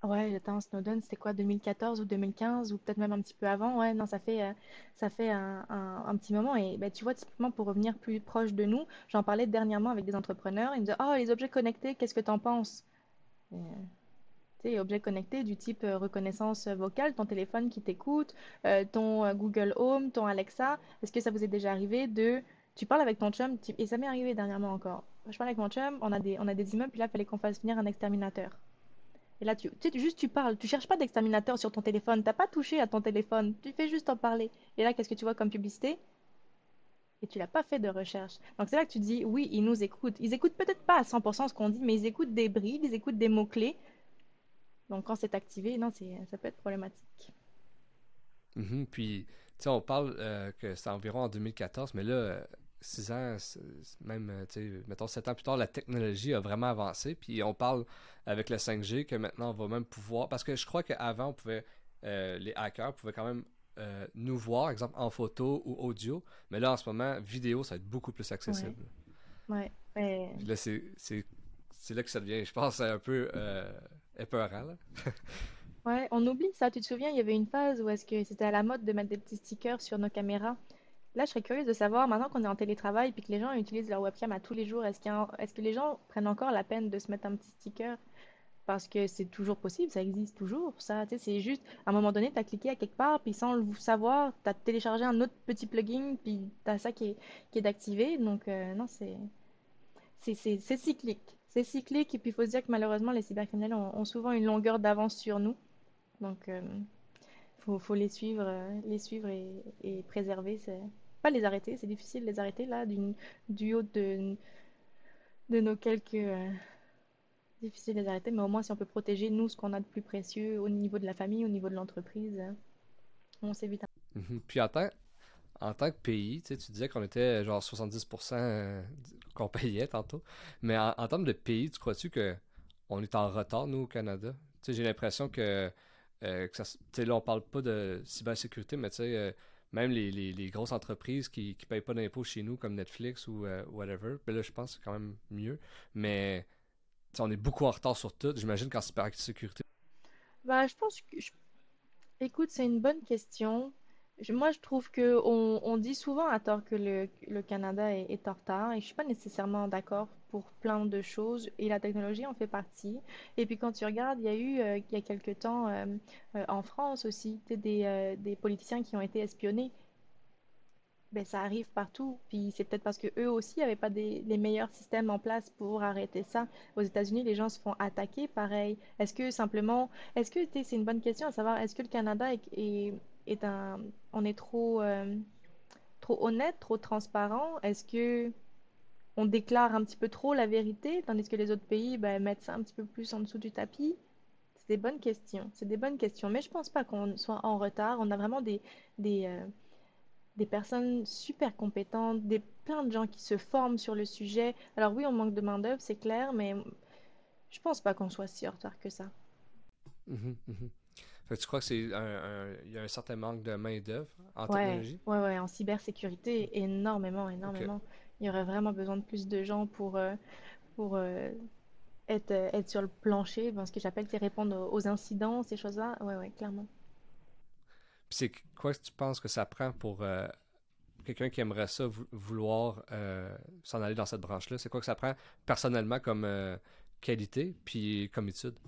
Ouais, temps Snowden, c'était quoi, 2014 ou 2015 ou peut-être même un petit peu avant? Ouais, non, ça fait, euh, ça fait un, un, petit moment. Et bah, tu vois, typiquement, pour revenir plus proche de nous, j'en parlais dernièrement avec des entrepreneurs. Ils me disaient, oh, les objets connectés, qu'est-ce que tu en penses? tu sais, objets connectés du type euh, reconnaissance vocale, ton téléphone qui t'écoute, euh, ton Google Home, ton Alexa. Est-ce que ça vous est déjà arrivé de... Tu parles avec ton chum, et ça m'est arrivé dernièrement encore. Je parle avec mon chum, on a des, on a des immeubles, puis là, il fallait qu'on fasse venir un exterminateur. Et là, tu, tu juste tu parles, tu cherches pas d'exterminateur sur ton téléphone, t'as pas touché à ton téléphone, tu fais juste en parler. Et là, qu'est-ce que tu vois comme publicité? Et tu l'as pas fait de recherche. Donc c'est là que tu dis, oui, ils nous écoutent. Ils écoutent peut-être pas à 100% ce qu'on dit, mais ils écoutent des brides, ils écoutent des mots-clés. Donc quand c'est activé, non, ça peut être problématique. Mm-hmm. Puis, tu sais, on parle euh, que c'est environ en 2014, mais là, euh, 6 ans, même, euh, mettons 7 ans plus tard, la technologie a vraiment avancé. Puis on parle avec le 5G que maintenant on va même pouvoir. Parce que je crois qu'avant, on pouvait. Euh, les hackers pouvaient quand même euh, nous voir, exemple en photo ou audio. Mais là, en ce moment, vidéo, ça va être beaucoup plus accessible. Ouais. ouais. Là, c'est là que ça devient, je pense, un peu épeurant. Là. ouais, on oublie ça. Tu te souviens, il y avait une phase où est-ce que c'était à la mode de mettre des petits stickers sur nos caméras? Là, je serais curieuse de savoir, maintenant qu'on est en télétravail et que les gens utilisent leur webcam à tous les jours, est-ce est que les gens prennent encore la peine de se mettre un petit sticker? Parce que c'est toujours possible, ça existe toujours, ça, c'est juste, à un moment donné, tu as cliqué à quelque part, puis sans le savoir, tu as téléchargé un autre petit plugin, puis tu as ça qui est, qui est donc euh, non, c'est cyclique. C'est cyclique, et puis il faut se dire que malheureusement, les cybercriminels ont, souvent une longueur d'avance sur nous, donc il euh, faut, les suivre, euh, les suivre et préserver, les arrêter, c'est difficile de les arrêter là, du haut de, de nos quelques... Euh, difficile de les arrêter, mais au moins si on peut protéger nous ce qu'on a de plus précieux au niveau de la famille, au niveau de l'entreprise, on s'évite. Mhm. Puis en tant, en tant que pays, tu, disais qu'on était genre 70% euh, qu'on payait tantôt, mais en, termes de pays, tu crois-tu que on est en retard, nous, au Canada? J'ai l'impression que, euh, là, on parle pas de cybersécurité, mais tu sais, même les, grosses entreprises qui ne payent pas d'impôts chez nous, comme Netflix ou euh, whatever, ben là, je pense que c'est quand même mieux. Mais on est beaucoup en retard sur tout, j'imagine, qu'en cybersécurité. Bah, je pense que. Écoute, c'est une bonne question. Moi, je trouve que on, dit souvent à tort que le, le Canada est, est en retard et je suis pas nécessairement d'accord pour plein de choses et la technologie en fait partie. Et puis quand tu regardes, il y a eu euh, il y a quelque temps euh, euh, en France aussi des, des politiciens qui ont été espionnés ben, ça arrive partout. Puis c'est peut-être parce que eux aussi n'avaient pas des, les meilleurs systèmes en place pour arrêter ça. Aux États-Unis, les gens se font attaquer pareil. Est-ce que simplement, est-ce que c'est une bonne question à savoir, est-ce que le Canada est, un, on est trop, euh, trop honnête, trop transparent? Est-ce que on déclare un petit peu trop la vérité, tandis que les autres pays ben, mettent ça un petit peu plus en dessous du tapis? C'est des bonnes questions. C'est des bonnes questions. Mais je pense pas qu'on soit en retard. On a vraiment euh, des personnes super compétentes, des plein de gens qui se forment sur le sujet. Alors oui, on manque de main d'œuvre, c'est clair, mais je pense pas qu'on soit si en retard que ça. Mhm, mhm. tu crois que c'est un, il y a un certain manque de main d'œuvre en technologie? Ouais, ouais, en cybersécurité, énormément, énormément. Il y aurait vraiment besoin de plus de gens pour, euh, pour euh, être, être sur le plancher, ce que j'appelle, c'est répondre aux incidents, ces choses-là. Ouais, ouais, clairement c'est quoi que tu penses que ça prend pour euh, quelqu'un qui aimerait ça vouloir euh, s'en aller dans cette branche-là? C'est quoi que ça prend personnellement comme euh, qualité puis comme étude?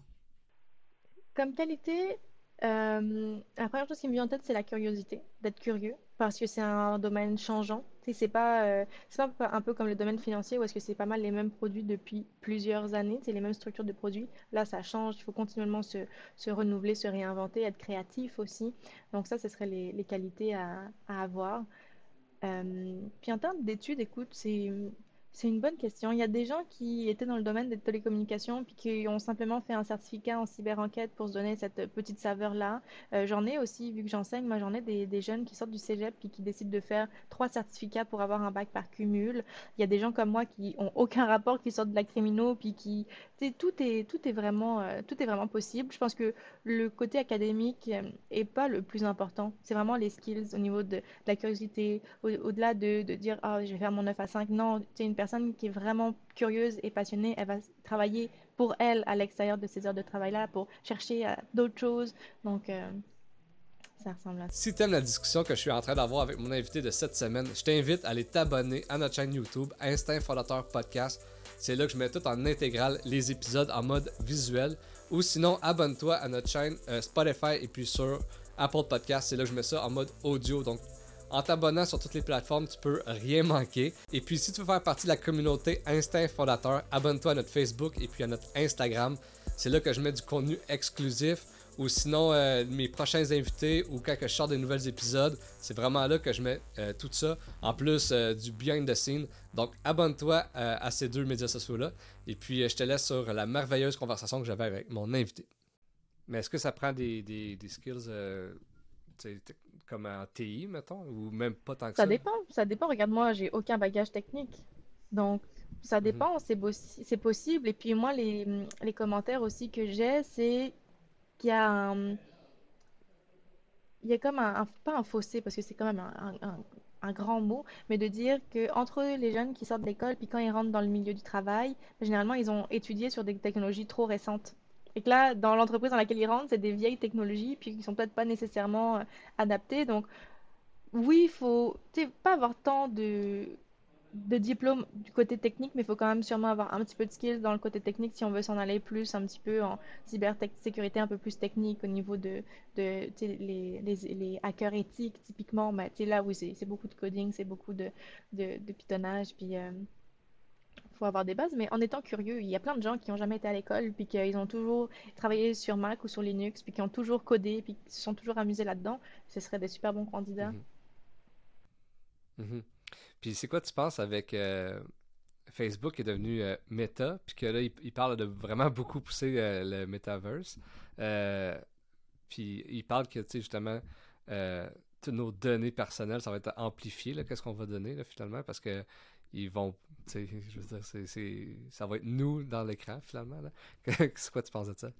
Comme qualité, euh, la première chose qui me vient en tête, c'est la curiosité, d'être curieux, parce que c'est un domaine changeant. C'est pas, euh, pas un peu comme le domaine financier où est-ce que c'est pas mal les mêmes produits depuis plusieurs années, c'est les mêmes structures de produits. Là, ça change, il faut continuellement se, se renouveler, se réinventer, être créatif aussi. Donc ça, ce serait les, les qualités à, à avoir. Euh, puis en termes d'études, écoute, c'est c'est une bonne question. Il y a des gens qui étaient dans le domaine des télécommunications puis qui ont simplement fait un certificat en cyber-enquête pour se donner cette petite saveur-là. Euh, j'en ai aussi, vu que j'enseigne, moi j'en ai des, jeunes qui sortent du cégep puis qui décident de faire trois certificats pour avoir un bac par cumul. Il y a des gens comme moi qui ont aucun rapport, qui sortent de la criminaux puis qui... Tout est, tout, est vraiment, euh, tout est vraiment possible. Je pense que le côté académique euh, est pas le plus important. C'est vraiment les skills au niveau de, de la curiosité, au-delà de, de, dire « Ah, je vais faire mon 9 à 5 ». Non, tu une personne qui est vraiment curieuse et passionnée, elle va travailler pour elle à l'extérieur de ces heures de travail-là pour chercher euh, d'autres choses. Donc, euh, ça ressemble à ça. Si aimes la discussion que je suis en train d'avoir avec mon invité de cette semaine, je t'invite à aller t'abonner à notre chaîne YouTube, Instinct Fondateur Podcast. C'est là que je mets tout en intégral les épisodes en mode visuel. Ou sinon, abonne-toi à notre chaîne euh, Spotify et puis sur Apple Podcast. C'est là que je mets ça en mode audio. Donc, en t'abonnant sur toutes les plateformes, tu peux rien manquer. Et puis, si tu veux faire partie de la communauté Instinct Fondateur, abonne-toi à notre Facebook et puis à notre Instagram. C'est là que je mets du contenu exclusif. Ou sinon, euh, mes prochains invités ou quand je sors des nouveaux épisodes, c'est vraiment là que je mets euh, tout ça. En plus euh, du behind the scene. Donc, abonne-toi à ces deux médias sociaux-là. Et puis, je te laisse sur la merveilleuse conversation que j'avais avec mon invité. Mais est-ce que ça prend des, des, des skills comme en TI, mettons, ou même pas tant que ça? Ça dépend, ça dépend. Regarde, moi, j'ai aucun bagage technique. Donc, ça mhm. dépend, c'est possible. Et puis, moi, les, les commentaires aussi que j'ai, c'est qu'il y a un. Il y a comme un, pas un fossé, parce que c'est quand même un, un, un, grand mot, mais de dire que entre les jeunes qui sortent de l'école, puis quand ils rentrent dans le milieu du travail, généralement, ils ont étudié sur des technologies trop récentes. Et que là, dans l'entreprise dans laquelle ils rentrent, c'est des vieilles technologies, puis qui sont peut-être pas nécessairement euh, adaptées. Donc, oui, il faut pas avoir tant de, diplômes du côté technique, mais il faut quand même sûrement avoir un petit peu de skills dans le côté technique si on veut s'en aller plus un petit peu en cybersécurité un peu plus technique au niveau de, les, hackers éthiques, typiquement. Ben, là, oui, c'est beaucoup de coding, c'est beaucoup de, de, pitonnage. Euh, faut avoir des bases, mais en étant curieux, il y a plein de gens qui n'ont jamais été à l'école, puis qu'ils ont toujours travaillé sur Mac ou sur Linux, puis qui ont toujours codé, puis qui se sont toujours amusés là-dedans. Ce seraient des super bons candidats. Mhm. Mhm. Puis c'est quoi tu penses avec euh, Facebook qui est devenu euh, Meta, puis que là, il, parle de vraiment beaucoup pousser euh, le metaverse. puis il parle que, tu sais, justement, toutes nos données personnelles, ça va être amplifié, qu'est-ce qu'on va donner, finalement, parce que ils vont, je veux dire, c'est, ça va être nous dans l'écran finalement. c'est quoi tu penses de ça?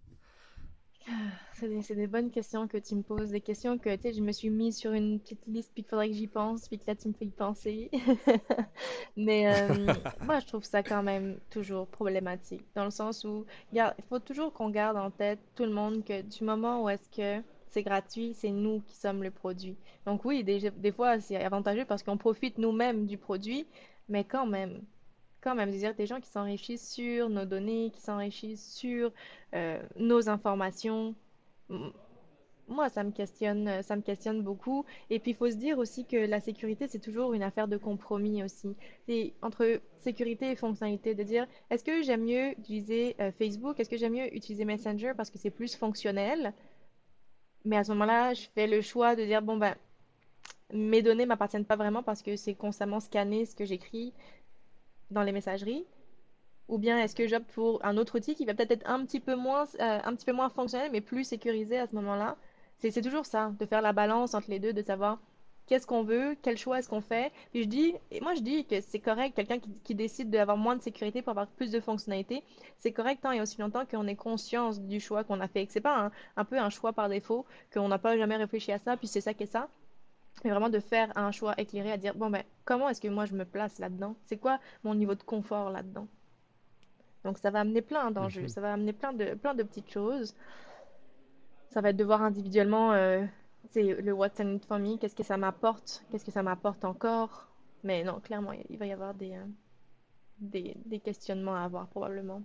c'est des, des bonnes questions que tu me poses, des questions que, je me suis mise sur une petite liste, puis qu'il faudrait que j'y pense, puis que là, tu me fais y penser. Mais euh, moi, je trouve ça quand même toujours problématique, dans le sens où, il faut toujours qu'on garde en tête, tout le monde, que du moment où est-ce que c'est gratuit, c'est nous qui sommes le produit. Donc oui, des, des fois, c'est avantageux parce qu'on profite nous-mêmes du produit, mais quand même, quand même, c'est-à-dire des gens qui s'enrichissent sur nos données, qui s'enrichissent sur euh, nos informations. Moi, ça me questionne, euh, ça me questionne beaucoup. Et puis, il faut se dire aussi que la sécurité, c'est toujours une affaire de compromis aussi. C'est entre sécurité et fonctionnalité, de dire, est-ce que j'aime mieux utiliser euh, Facebook? Est-ce que j'aime mieux utiliser Messenger parce que c'est plus fonctionnel? Mais à ce moment-là, je fais le choix de dire, bon, ben, mes données m'appartiennent pas vraiment parce que c'est constamment scanné ce que j'écris dans les messageries. Ou bien est-ce que j'opte pour un autre outil qui va peut-être être un petit peu moins, euh, un petit peu moins fonctionnel, mais plus sécurisé à ce moment-là? C'est, toujours ça, de faire la balance entre les deux, de savoir qu'est-ce qu'on veut, quel choix est-ce qu'on fait. Puis je dis, moi je dis que c'est correct, quelqu'un qui, qui décide d'avoir moins de sécurité pour avoir plus de fonctionnalité, c'est correct tant et aussi longtemps qu'on ait conscience du choix qu'on a fait, que c'est pas un, un peu un choix par défaut, qu'on n'a pas jamais réfléchi à ça, puis c'est ça qui est ça. Mais vraiment de faire un choix éclairé à dire, bon ben, comment est-ce que moi je me place là-dedans? C'est quoi mon niveau de confort là-dedans? Donc ça va amener plein d'enjeux, Mhm. ça va amener plein de, plein de petites choses. Ça va être de voir individuellement, euh, c'est le what's in it for me, qu'est-ce que ça m'apporte, qu'est-ce que ça m'apporte encore? Mais non, clairement, il va y avoir des, euh, des, des questionnements à avoir probablement.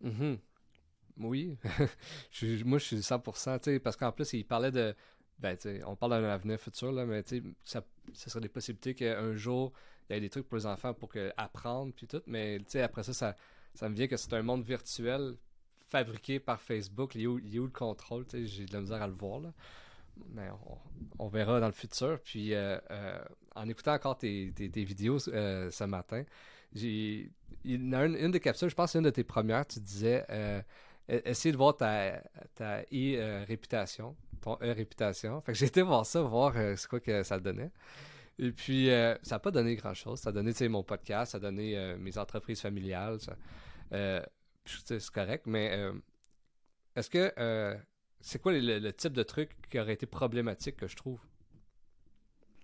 Mhm. Oui, Je moi je suis 100%, tu sais, parce qu'en plus il parlait de, ben on parle d'un avenir futur là, mais ça, serait des possibilités qu'un jour il y ait des trucs pour les enfants pour que, apprendre puis tout, mais après ça, ça, ça me vient que c'est un monde virtuel fabriqué par Facebook, il est où, où le contrôle, j'ai de la misère à le voir là, mais on, on verra dans le futur, puis euh, euh, en écoutant encore tes, tes, vidéos euh, ce matin, j'ai, une, une des capsules, je pense c'est une de tes premières, tu disais e- essayer de voir ta, ta e-réputation, ton e-réputation. Fait que j'ai été voir ça, voir euh, quoi que ça donnait. Et puis, euh, ça n'a pas donné grand-chose. Ça a donné, tu sais, mon podcast, ça a donné euh, mes entreprises familiales. Euh, c'est correct, mais euh, est-ce que euh, c'est quoi le type de truc qui aurait été problématique que je trouve?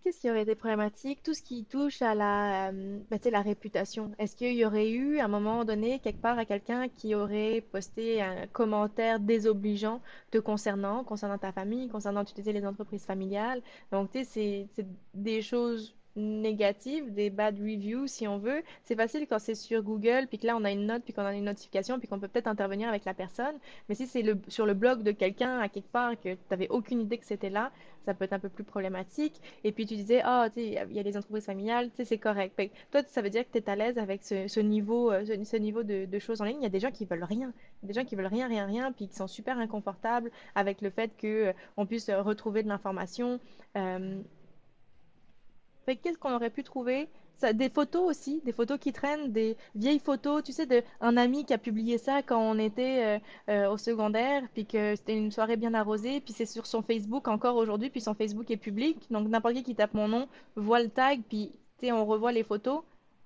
Qu'est-ce qui aurait été problématique? Tout ce qui touche à la, euh, ben, tu la réputation. Est-ce qu'il y aurait eu, à un moment donné, quelque part, à quelqu'un qui aurait posté un commentaire désobligeant te concernant, concernant ta famille, concernant utiliser les entreprises familiales? Donc, tu sais, c'est des choses négatives, des bad reviews, si on veut. C'est facile quand c'est sur Google, puis que là, on a une note, puis qu'on a une notification, puis qu'on peut peut-être intervenir avec la personne. Mais si c'est le, sur le blog de quelqu'un, à quelque part, que tu n'avais aucune idée que c'était là, ça peut être un peu plus problématique. Et puis tu disais, sais, il y a les entreprises familiales, c'est correct. Toi, ça veut dire que tu es à l'aise avec ce, niveau, euh, ce, niveau de, de choses en ligne. Il y a des gens qui veulent rien. Des gens qui veulent rien, rien, rien, puis qui sont super inconfortables avec le fait que euh, puisse euh, retrouver de l'information. Euh, fait que qu'est-ce qu'on aurait pu trouver? Des photos aussi, des photos qui traînent, des vieilles photos, tu sais, de un ami qui a publié ça quand on était euh, euh, au secondaire, puis que c'était une soirée bien arrosée, puis c'est sur son Facebook encore aujourd'hui, puis son Facebook est public, donc n'importe qui qui tape mon nom voit le tag, puis on revoit les photos.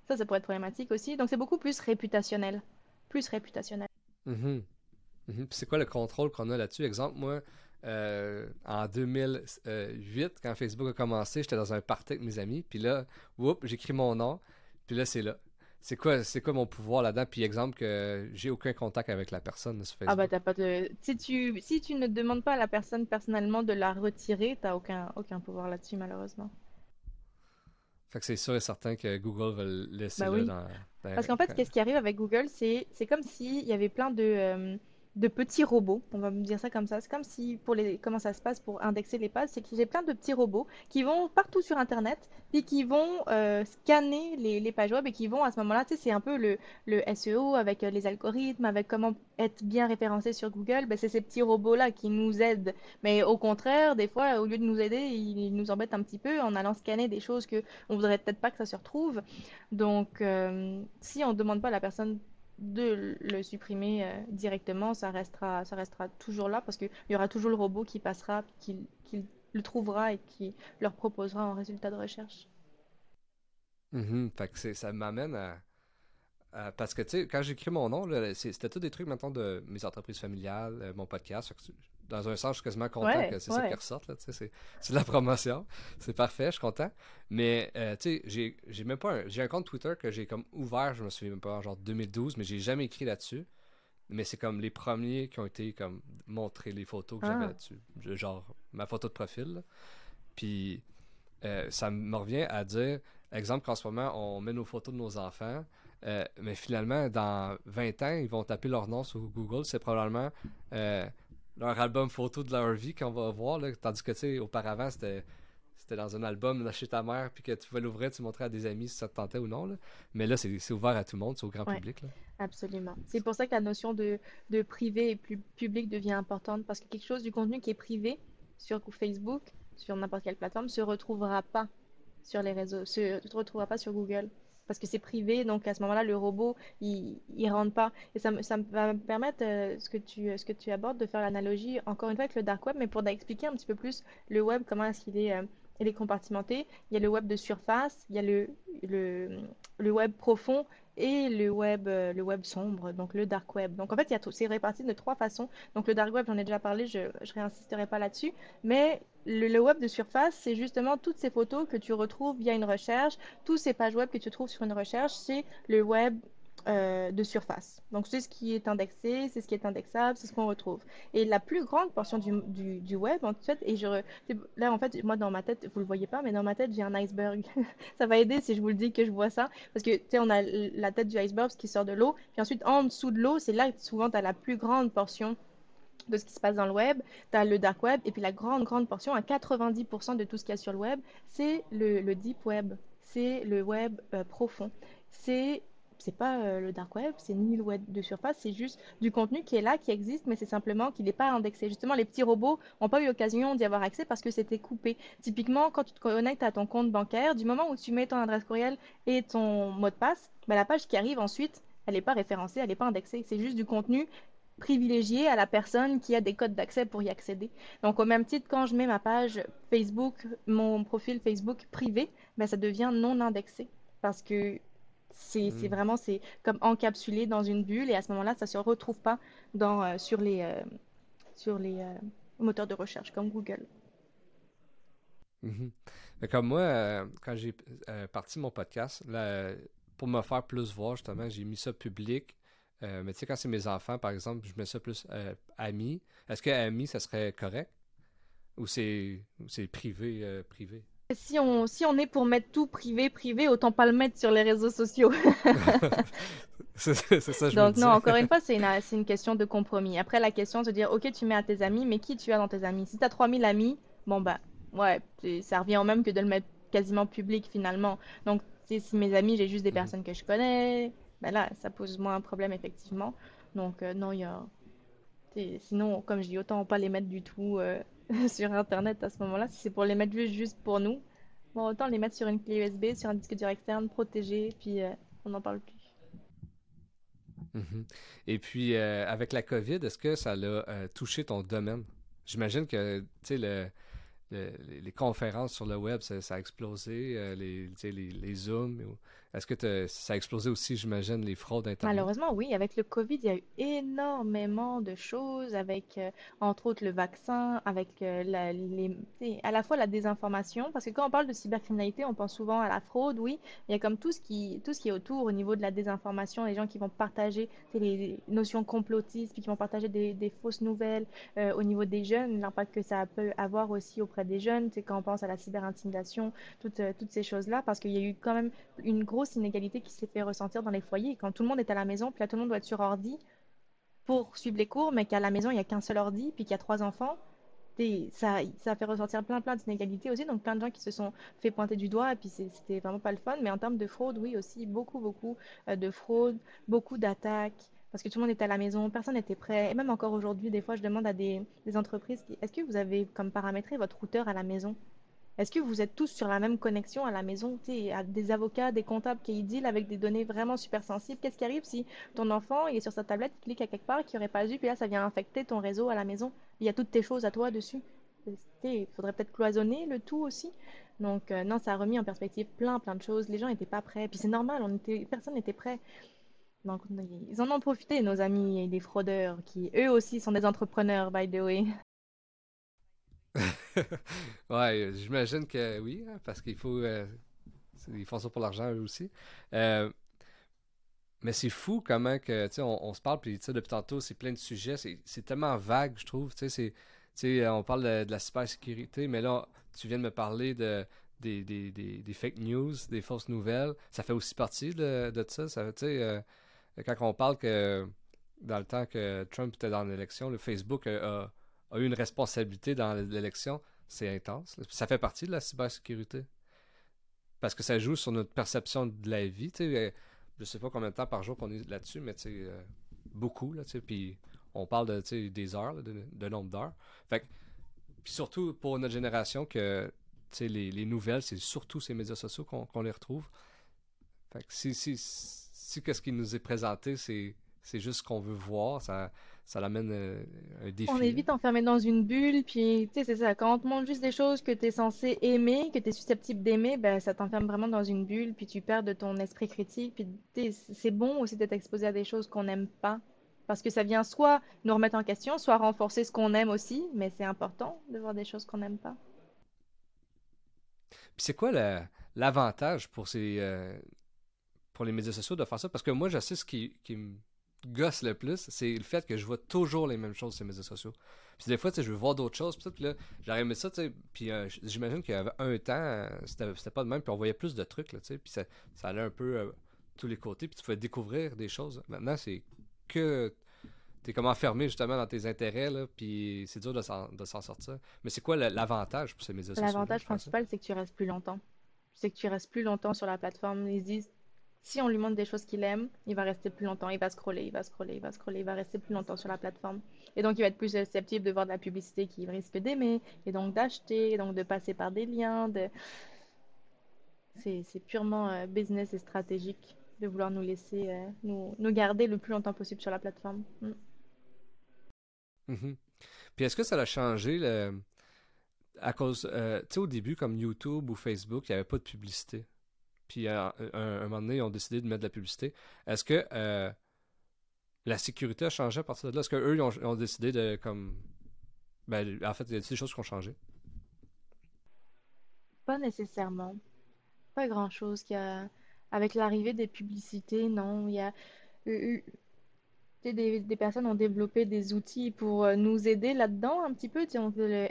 Ça, ça pourrait être problématique aussi. Donc c'est beaucoup plus réputationnel, plus réputationnel. Mhm. Mhm. Puis c'est quoi le contrôle qu'on a là-dessus? Exemple, moi, euh, en 2008, quand Facebook a commencé, j'étais dans un party avec mes amis, puis là, whoop, j'écris mon nom, puis là, c'est là. C'est quoi, c'est quoi mon pouvoir là-dedans? Puis exemple que j'ai aucun contact avec la personne sur Ah bah Facebook. t'as pas de... Si tu, si tu ne demandes pas à la personne personnellement de la retirer, t'as aucun, aucun pouvoir là-dessus malheureusement. Fait que c'est sûr et certain que Google va le laisser Bah là oui. dans... Parce qu'en fait, qu'est-ce qui arrive avec Google, c'est c'est comme s'il y avait plein de, euh, de petits robots, on va me dire ça comme ça. C'est comme si, pour les, comment ça se passe pour indexer les pages, c'est que j'ai plein de petits robots qui vont partout sur Internet, puis qui vont euh, scanner les, pages web et qui vont à ce moment-là, tu sais, c'est un peu le, le SEO avec euh, les algorithmes, avec comment être bien référencé sur Google, ben, c'est ces petits robots-là qui nous aident. Mais au contraire, des fois, au lieu de nous aider, ils, ils nous embêtent un petit peu en allant scanner des choses que on voudrait peut-être pas que ça se retrouve. Donc, euh, si on ne demande pas à la personne de le supprimer euh, directement, ça restera, ça restera toujours là parce qu'il y aura toujours le robot qui passera, qui, qui le trouvera et qui leur proposera un résultat de recherche. Mhm. Fait ça m'amène à, parce que, tu sais, quand j'écris mon nom, c'était tout des trucs, maintenant, de mes entreprises familiales, mon podcast. Dans un sens, je suis quasiment content que c'est ça qui ressorte. C'est de la promotion. C'est parfait, je suis content. Mais, tu sais, j'ai même pas un... J'ai un compte Twitter que j'ai comme ouvert, je me souviens même pas, en genre 2012, mais j'ai jamais écrit là-dessus mais c'est comme les premiers qui ont été comme montrer les photos que j'avais ah. là-dessus. Genre ma photo de profil. Puis euh, ça me revient à dire, exemple qu'en ce moment on met nos photos de nos enfants, euh, mais finalement dans 20 ans ils vont taper leur nom sur Google, c'est probablement euh, leur album photo de leur vie qu'on va voir, là, tandis que tu sais auparavant c'était c'était dans un album chez ta mère, puis que tu pouvais l'ouvrir, tu montrais à des amis si ça te tentait ou non. Là. Mais là, c'est ouvert à tout le monde, c'est au grand public. Là. Absolument. C'est pour ça que la notion de, de privé et plus public devient importante, parce que quelque chose du contenu qui est privé sur Facebook, sur n'importe quelle plateforme, se retrouvera pas sur les réseaux, se, se retrouvera pas sur Google parce que c'est privé, donc à ce moment-là, le robot, il ne rentre pas. Et ça, ça va me permettre, euh, ce, que tu, ce que tu abordes, de faire l'analogie, encore une fois, avec le dark web, mais pour expliquer un petit peu plus le web, comment est-ce qu'il est, euh, il compartimenté. Il y a le web de surface, il y a le, le, le web profond et le web, euh, le web sombre, donc le dark web. Donc en fait, c'est réparti de trois façons. Donc le dark web, j'en ai déjà parlé, je ne réinsisterai pas là-dessus. Mais le, web de surface, c'est justement toutes ces photos que tu retrouves via une recherche, tous ces pages web que tu trouves sur une recherche, c'est le web euh, de surface. Donc c'est ce qui est indexé, c'est ce qui est indexable, c'est ce qu'on retrouve. Et la plus grande portion du, du, web, en fait, et je, là en fait, moi dans ma tête, vous le voyez pas, mais dans ma tête j'ai un iceberg. ça va aider si je vous le dis que je vois ça, parce que tu sais, on a la tête du iceberg qui sort de l'eau, puis ensuite en dessous de l'eau, c'est là que souvent tu as la plus grande portion de ce qui se passe dans le web, tu as le dark web, et puis la grande, grande portion, à 90% de tout ce qu'il y a sur le web, c'est le, deep web, c'est le web euh, profond. C'est c'est pas euh, le dark web, c'est ni le web de surface, c'est juste du contenu qui est là, qui existe, mais c'est simplement qu'il n'est pas indexé. Justement, les petits robots n'ont pas eu l'occasion d'y avoir accès parce que c'était coupé. Typiquement, quand tu te connectes à ton compte bancaire, du moment où tu mets ton adresse courriel et ton mot de passe, bah, la page qui arrive ensuite, elle n'est pas référencée, elle n'est pas indexée. C'est juste du contenu privilégié à la personne qui a des codes d'accès pour y accéder. Donc, au même titre, quand je mets ma page Facebook, mon profil Facebook privé, ben, ça devient non indexé parce que c'est hmm. vraiment c'est comme encapsulé dans une bulle et à ce moment-là, ça se retrouve pas dans, euh, sur les, euh, sur les euh, moteurs de recherche comme Google. Mhm. Comme moi, quand j'ai parti mon podcast, là, pour me faire plus voir, justement, j'ai mis ça public. Mais tu sais, quand c'est mes enfants, par exemple, je mets ça plus amis. Est-ce que amis, ça serait correct? Ou c'est privé, privé? Si on, si on est pour mettre tout privé, privé, autant pas le mettre sur les réseaux sociaux. c'est ça, je Donc, non, encore une fois, c'est une, une question de compromis. Après, la question, c'est de dire, ok, tu mets à tes amis, mais qui tu as dans tes amis? Si tu as 3000 amis, bon, bah, ouais, ça revient au même que de le mettre quasiment public finalement. Donc, si mes amis, j'ai juste des mhm. personnes que je connais, ben là, ça pose moins un problème, effectivement. Donc, euh, non, il y a. Sinon, comme je dis, autant pas les mettre du tout. Euh, sur Internet à ce moment-là, si c'est pour les mettre juste pour nous. Bon, autant les mettre sur une clé USB, sur un disque dur externe, protégé, puis euh, on n'en parle plus. Mhm. Et puis, avec la COVID, est-ce que ça a euh, touché ton domaine? J'imagine que, tu sais, le, les conférences sur le web, ça, a explosé, les, les, les Zooms. Est-ce que ça a explosé aussi, j'imagine, les fraudes Internet? Malheureusement, oui. Avec le COVID, il y a eu énormément de choses, avec euh, entre autres le vaccin, avec euh, à la fois la désinformation, parce que quand on parle de cybercriminalité, on pense souvent à la fraude, oui. Il y a comme tout ce qui, tout ce qui est autour au niveau de la désinformation, les gens qui vont partager les notions complotistes, puis qui vont partager des, des fausses nouvelles euh, au niveau des jeunes, l'impact que ça peut avoir aussi auprès des jeunes, c'est quand on pense à la cyberintimidation, toutes, toutes ces choses-là, parce qu'il y a eu quand même une grosse inégalité qui s'est fait ressentir dans les foyers. Quand tout le monde est à la maison, puis là, tout le monde doit être sur ordi pour suivre les cours, mais qu'à la maison, il n'y a qu'un seul ordi, puis qu'il y a trois enfants, ça, ça fait ressortir plein, plein d'inégalités aussi. Donc, plein de gens qui se sont fait pointer du doigt, et puis c'était vraiment pas le fun. Mais en termes de fraude, oui, aussi, beaucoup, beaucoup euh, de fraude, beaucoup d'attaques parce que tout le monde était à la maison, personne n'était prêt. Et même encore aujourd'hui, des fois, je demande à des, des entreprises, est-ce que vous avez comme paramétré votre routeur à la maison? Est-ce que vous êtes tous sur la même connexion à la maison a des avocats, des comptables qui deal avec des données vraiment super sensibles? Qu'est-ce qui arrive si ton enfant est sur sa tablette, il clique à quelque part, qui n'aurait pas vu, puis là ça vient infecter ton réseau à la maison? Il y a toutes tes choses à toi dessus. Il faudrait peut-être cloisonner le tout aussi. Donc euh, non, ça a remis en perspective plein plein de choses. Les gens n'étaient pas prêts. Puis c'est normal, on était, personne n'était prêt. Donc, ils en ont profité, nos amis et les fraudeurs, qui eux aussi sont des entrepreneurs, by the way. ouais, j'imagine que oui, hein, parce qu'il faut. Euh, ils font ça pour l'argent eux aussi. Euh, mais c'est fou comment que, sais, on, se parle, puis depuis tantôt, c'est plein de sujets, c'est tellement vague, je trouve, c'est, on parle de, la cybersécurité, mais là, tu viens de me parler de, des, des, des, fake news, des fausses nouvelles, ça fait aussi partie de, de ça, ça, euh, quand on parle que, dans le temps que Trump était dans l'élection, le Facebook a, a, eu une responsabilité dans l'élection, c'est intense, ça fait partie de la cybersécurité, parce que ça joue sur notre perception de la vie, tu sais, je sais pas combien de temps par jour qu'on est là-dessus, mais euh, beaucoup, là, puis on parle de, des heures, de, nombre d'heures. Fait puis surtout pour notre génération que, les, les nouvelles, c'est surtout ces médias sociaux qu'on les retrouve. Fait que si, si, si, qu'est-ce qui nous est présenté, c'est juste ce qu'on veut voir, ça l'amène euh, un défi. On est vite enfermé dans une bulle, puis tu sais, c'est ça. Quand on te montre juste des choses que tu es censé aimer, que tu es susceptible d'aimer, ben ça t'enferme vraiment dans une bulle, puis tu perds de ton esprit critique. Puis c'est bon aussi d'être exposé à des choses qu'on n'aime pas. Parce que ça vient soit nous remettre en question, soit renforcer ce qu'on aime aussi, mais c'est important de voir des choses qu'on n'aime pas. Puis c'est quoi l'avantage pour ces euh, pour les médias sociaux de faire ça? Parce que moi, je sais ce qui, qui me gosse le plus, c'est le fait que je vois toujours les mêmes choses sur les médias sociaux. Puis des fois, tu sais, je veux voir d'autres choses, puis là, j'aurais aimé ça, tu sais, puis euh, j'imagine qu'il y avait un temps, euh, c'était pas de même, puis on voyait plus de trucs, là, tu sais, puis ça, ça allait un peu euh, tous les côtés, puis tu pouvais découvrir des choses. Maintenant, c'est que t'es comme enfermé justement dans tes intérêts, là, puis c'est dur de s'en sortir. Mais c'est quoi l'avantage pour ces médias sociaux? L'avantage principal, c'est que tu restes plus longtemps. C'est que tu restes plus longtemps sur la plateforme. Ils disent, si on lui montre des choses qu'il aime, il va rester plus longtemps, il va scroller, il va scroller, il va scroller, il va rester plus longtemps sur la plateforme. Et donc, il va être plus susceptible de voir de la publicité qu'il risque d'aimer, et donc d'acheter, et donc de passer par des liens. C'est purement euh, business et stratégique de vouloir nous laisser, euh, nous, garder le plus longtemps possible sur la plateforme. Mm. Mm-hmm. Puis est-ce que ça a changé à cause, euh, tu sais, au début, comme YouTube ou Facebook, il n'y avait pas de publicité? Puis à, un, moment donné, ils ont décidé de mettre de la publicité. Est-ce que euh, la sécurité a changé à partir de là? Est-ce qu'eux, ils ont, décidé de, comme... Ben, en fait, il y a des choses qui ont changé? Pas nécessairement. Pas grand-chose. a... Avec l'arrivée des publicités, non. Il y a... Des, des, personnes ont développé des outils pour euh, nous aider là-dedans un petit peu. Sais,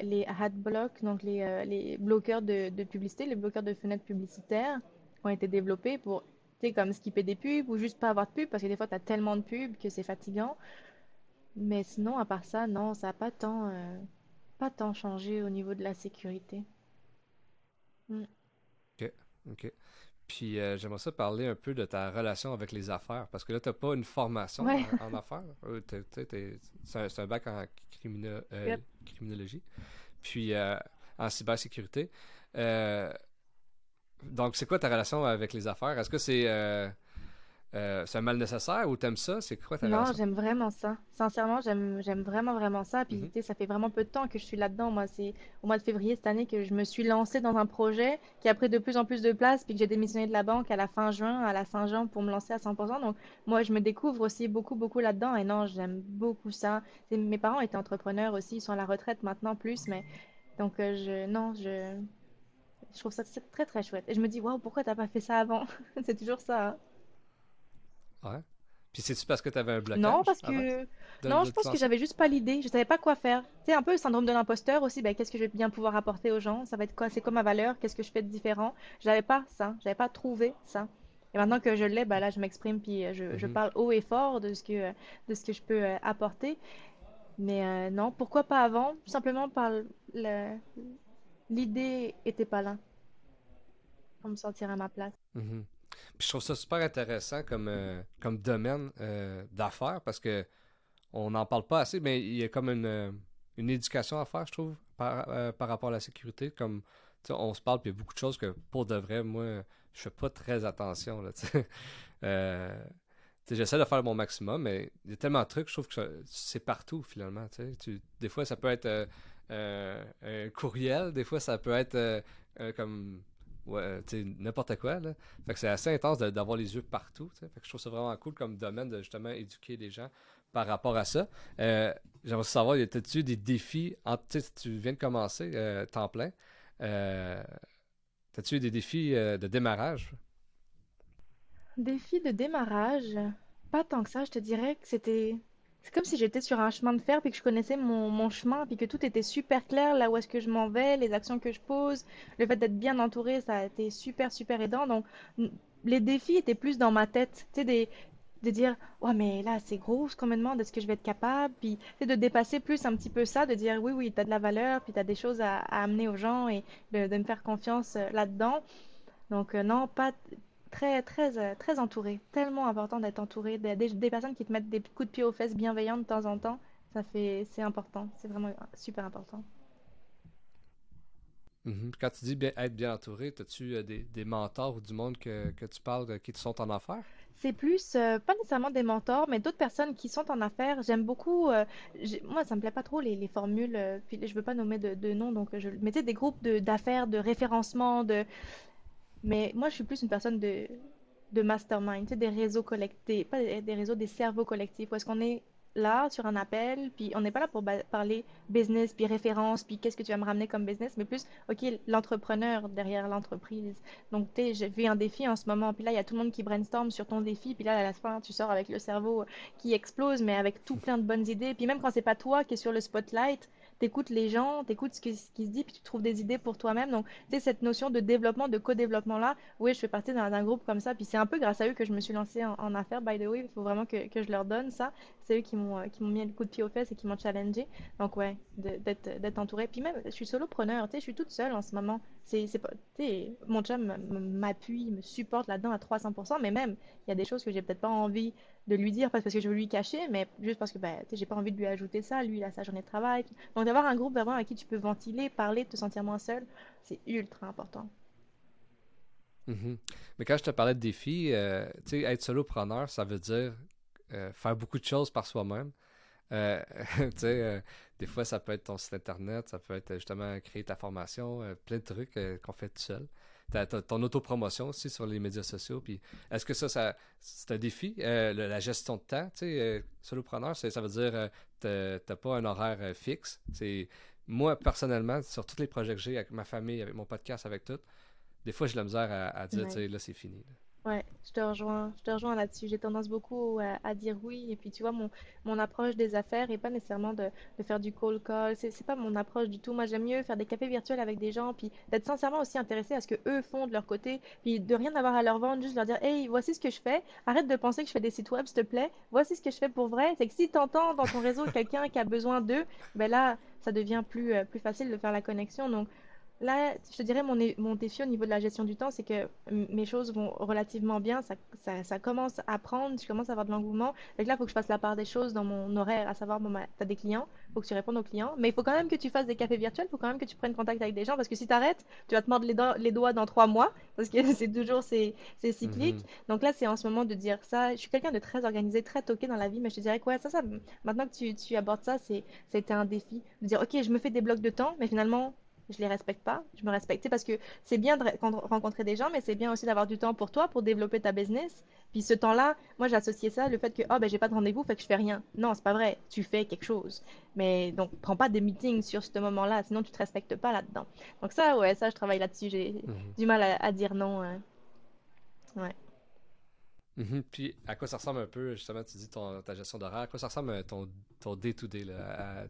les adblocks, donc les, euh, les bloqueurs de, de, publicité, les bloqueurs de fenêtres publicitaires ont été développés pour, tu sais, comme skipper des pubs ou juste pas avoir de pubs parce que des fois, tu as tellement de pubs que c'est fatigant. Mais sinon, à part ça, non, ça n'a pas tant, euh, pas tant changé au niveau de la sécurité. Mm. Ok, ok. Puis euh, j'aimerais ça parler un peu de ta relation avec les affaires, parce que là, tu n'as pas une formation en, affaires. Euh, c'est un, bac en criminologie, puis en cybersécurité. Donc, c'est quoi ta relation avec les affaires? Est-ce que c'est euh, euh, un mal nécessaire ou t'aimes ça? C'est quoi ta non, relation? Non, j'aime vraiment ça. Sincèrement, j'aime vraiment, vraiment ça. Puis, mm-hmm. ça fait vraiment peu de temps que je suis là-dedans. Moi, c'est au mois de février cette année que je me suis lancée dans un projet qui a pris de plus en plus de place, puis que j'ai démissionné de la banque à la fin juin, à la Saint-Jean, pour me lancer à 100%. Donc, moi, je me découvre aussi beaucoup, beaucoup là-dedans. Et non, j'aime beaucoup ça. Mes parents étaient entrepreneurs aussi. Ils sont à la retraite maintenant plus, mais... Donc, euh, je... non, je... Je trouve ça très très chouette. Et je me dis, waouh, pourquoi t'as pas fait ça avant? C'est toujours ça. Hein. Ouais. Puis c'est-tu parce que t'avais un blocage? Non, parce que. non, je pense que j'avais juste pas l'idée. Je savais pas quoi faire. C'est un peu le syndrome de l'imposteur aussi. Ben, qu'est-ce que je vais bien pouvoir apporter aux gens? Ça va être quoi? C'est quoi ma valeur? Qu'est-ce que je fais de différent? J'avais pas ça. J'avais pas trouvé ça. Et maintenant que je l'ai, ben là, je m'exprime puis euh, je, je, mhm. parle haut et fort de ce que, de ce que je peux euh, apporter. Mais euh, non, pourquoi pas avant? Simplement par le, l'idée était pas là pour me sentir à ma place. Mhm. je trouve ça super intéressant comme, euh, comme domaine euh, d'affaires parce que on n'en parle pas assez, mais il y a comme une, euh, une éducation à faire, je trouve, par, par rapport à la sécurité. Comme on se parle, puis il y a beaucoup de choses que pour de vrai, moi, je fais pas très attention. J'essaie de faire mon maximum, mais il y a tellement de trucs, je trouve que c'est partout finalement. Tu, des fois, ça peut être un courriel. Des fois, ça peut être euh, comme ouais, n'importe quoi. Là. C'est assez intense d'avoir les yeux partout. Je trouve ça vraiment cool comme domaine de justement éduquer les gens par rapport à ça. Euh, J'aimerais savoir, y a-tu des défis, en, tu viens de commencer euh, temps plein, euh, as-tu eu des défis euh, de démarrage? Défis de démarrage? Pas tant que ça, je te dirais que c'était... C'est comme si j'étais sur un chemin de fer, puis que je connaissais mon, chemin, puis que tout était super clair, là où est-ce que je m'en vais, les actions que je pose, le fait d'être bien entouré, ça a été super, super aidant. Donc, les défis étaient plus dans ma tête. Tu sais, de dire ouais mais là c'est gros ce qu'on me demande est-ce que je vais être capable puis de dépasser plus un petit peu ça de dire oui oui tu as de la valeur puis tu as des choses à, amener aux gens et de, me faire confiance euh, là-dedans donc euh, non pas très très euh, très entouré tellement important d'être entouré des, des, personnes qui te mettent des coups de pied aux fesses bienveillants de temps en temps ça fait c'est important c'est vraiment super important mm-hmm. Quand tu dis bien, être bien entouré, as-tu des, des, mentors ou du monde que, que tu parles qui te sont en affaires? C'est plus, euh, pas nécessairement des mentors, mais d'autres personnes qui sont en affaires. J'aime beaucoup, euh, moi, ça me plaît pas trop les, les formules, euh, puis je veux pas nommer de, de noms, donc je mettais des groupes d'affaires, de, référencement, de... Mais moi, je suis plus une personne de, de mastermind, des réseaux collectés, pas des, réseaux, des cerveaux collectifs, où est-ce qu'on est là sur un appel, puis on n'est pas là pour parler business, puis référence, puis qu'est-ce que tu vas me ramener comme business, mais plus, OK, l'entrepreneur derrière l'entreprise. Donc, tu sais, j'ai vu un défi en ce moment, puis là, il y a tout le monde qui brainstorm sur ton défi, puis là, à la fin, tu sors avec le cerveau qui explose, mais avec tout plein de bonnes idées. Puis même quand c'est pas toi qui es sur le spotlight, t'écoutes les gens, t'écoutes ce qui, ce se dit, puis tu trouves des idées pour toi-même. Donc, tu sais, cette notion de développement, de co-développement-là, oui, je fais partie d'un groupe comme ça, puis c'est un peu grâce à eux que je me suis lancée en, affaires, by the way, il faut vraiment que, que, je leur donne ça. C'est eux qui m'ont m'ont mis le coup de pied aux fesses et qui m'ont challengé. Donc, ouais, d'être entouré. Puis même, je suis solopreneur, tu sais, je suis toute seule en ce moment. C'est pas, mon chum m'appuie, me supporte là-dedans à 300%, mais même, il y a des choses que j'ai peut-être pas envie de lui dire, pas parce que je veux lui cacher, mais juste parce que ben, j'ai pas envie de lui ajouter ça. Lui, il a sa journée de travail. Donc, d'avoir un groupe vraiment avec qui tu peux ventiler, parler, te sentir moins seul, c'est ultra important. Mm-hmm. Mais quand je te parlais de défis, euh, tu sais, être solopreneur, ça veut dire euh, faire beaucoup de choses par soi-même. Euh, des fois, ça peut être ton site internet, ça peut être justement créer ta formation, plein de trucs qu'on fait tout seul ton autopromotion aussi sur les médias sociaux. Puis est-ce que ça, ça c'est un défi, euh, la gestion de temps? Tu sais, euh, solopreneur, ça veut dire euh, tu t'as pas un horaire fixe. C'est moi personnellement, sur tous les projets que j'ai avec ma famille, avec mon podcast, avec tout, des fois j'ai la misère à, dire, tu sais, là c'est fini. Ouais, je te rejoins, je te rejoins là-dessus. J'ai tendance beaucoup à, dire oui. Et puis, tu vois, mon, mon approche des affaires et pas nécessairement de, de faire du call call. C'est, c'est pas mon approche du tout. Moi, j'aime mieux faire des cafés virtuels avec des gens, puis d'être sincèrement aussi intéressé à ce que eux font de leur côté, puis de rien avoir à leur vendre, juste leur dire, hey, voici ce que je fais. Arrête de penser que je fais des sites web, s'il te plaît. Voici ce que je fais pour vrai. C'est que si t'entends dans ton réseau quelqu'un qui a besoin d'eux, ben là, ça devient plus, euh, plus facile de faire la connexion. Donc, Là, je te dirais, mon, mon défi au niveau de la gestion du temps, c'est que mes choses vont relativement bien. Ça, ça, ça, commence à prendre, je commence à avoir de l'engouement. Donc là, il faut que je fasse la part des choses dans mon horaire, à savoir, bon, bah, tu as des clients, il faut que tu répondes aux clients. Mais il faut quand même que tu fasses des cafés virtuels, il faut quand même que tu prennes contact avec des gens, parce que si tu arrêtes, tu vas te mordre les, les, doigts dans trois mois, parce que c'est toujours c'est cyclique. Mhm. Donc là, c'est en ce moment de dire ça. Je suis quelqu'un de très organisé, très toqué dans la vie, mais je te dirais quoi, ça, ça, maintenant que tu, tu abordes ça, c'était un défi. De dire, ok, je me fais des blocs de temps, mais finalement, je les respecte pas. Je me respecte parce que c'est bien de rencontrer des gens, mais c'est bien aussi d'avoir du temps pour toi, pour développer ta business. Puis ce temps-là, moi j'associais ça le fait que oh ben j'ai pas de rendez-vous, fait que je fais rien. Non, c'est pas vrai. Tu fais quelque chose. Mais donc prends pas des meetings sur ce moment-là, sinon tu te respectes pas là-dedans. Donc ça, ouais, ça je travaille là-dessus. J'ai mhm. du mal à, dire non. Hein. Ouais. Mhm. Puis, à quoi ça ressemble un peu, justement, tu dis ton, ta gestion d'horaire, à quoi ça ressemble euh, ton, ton day-to-day,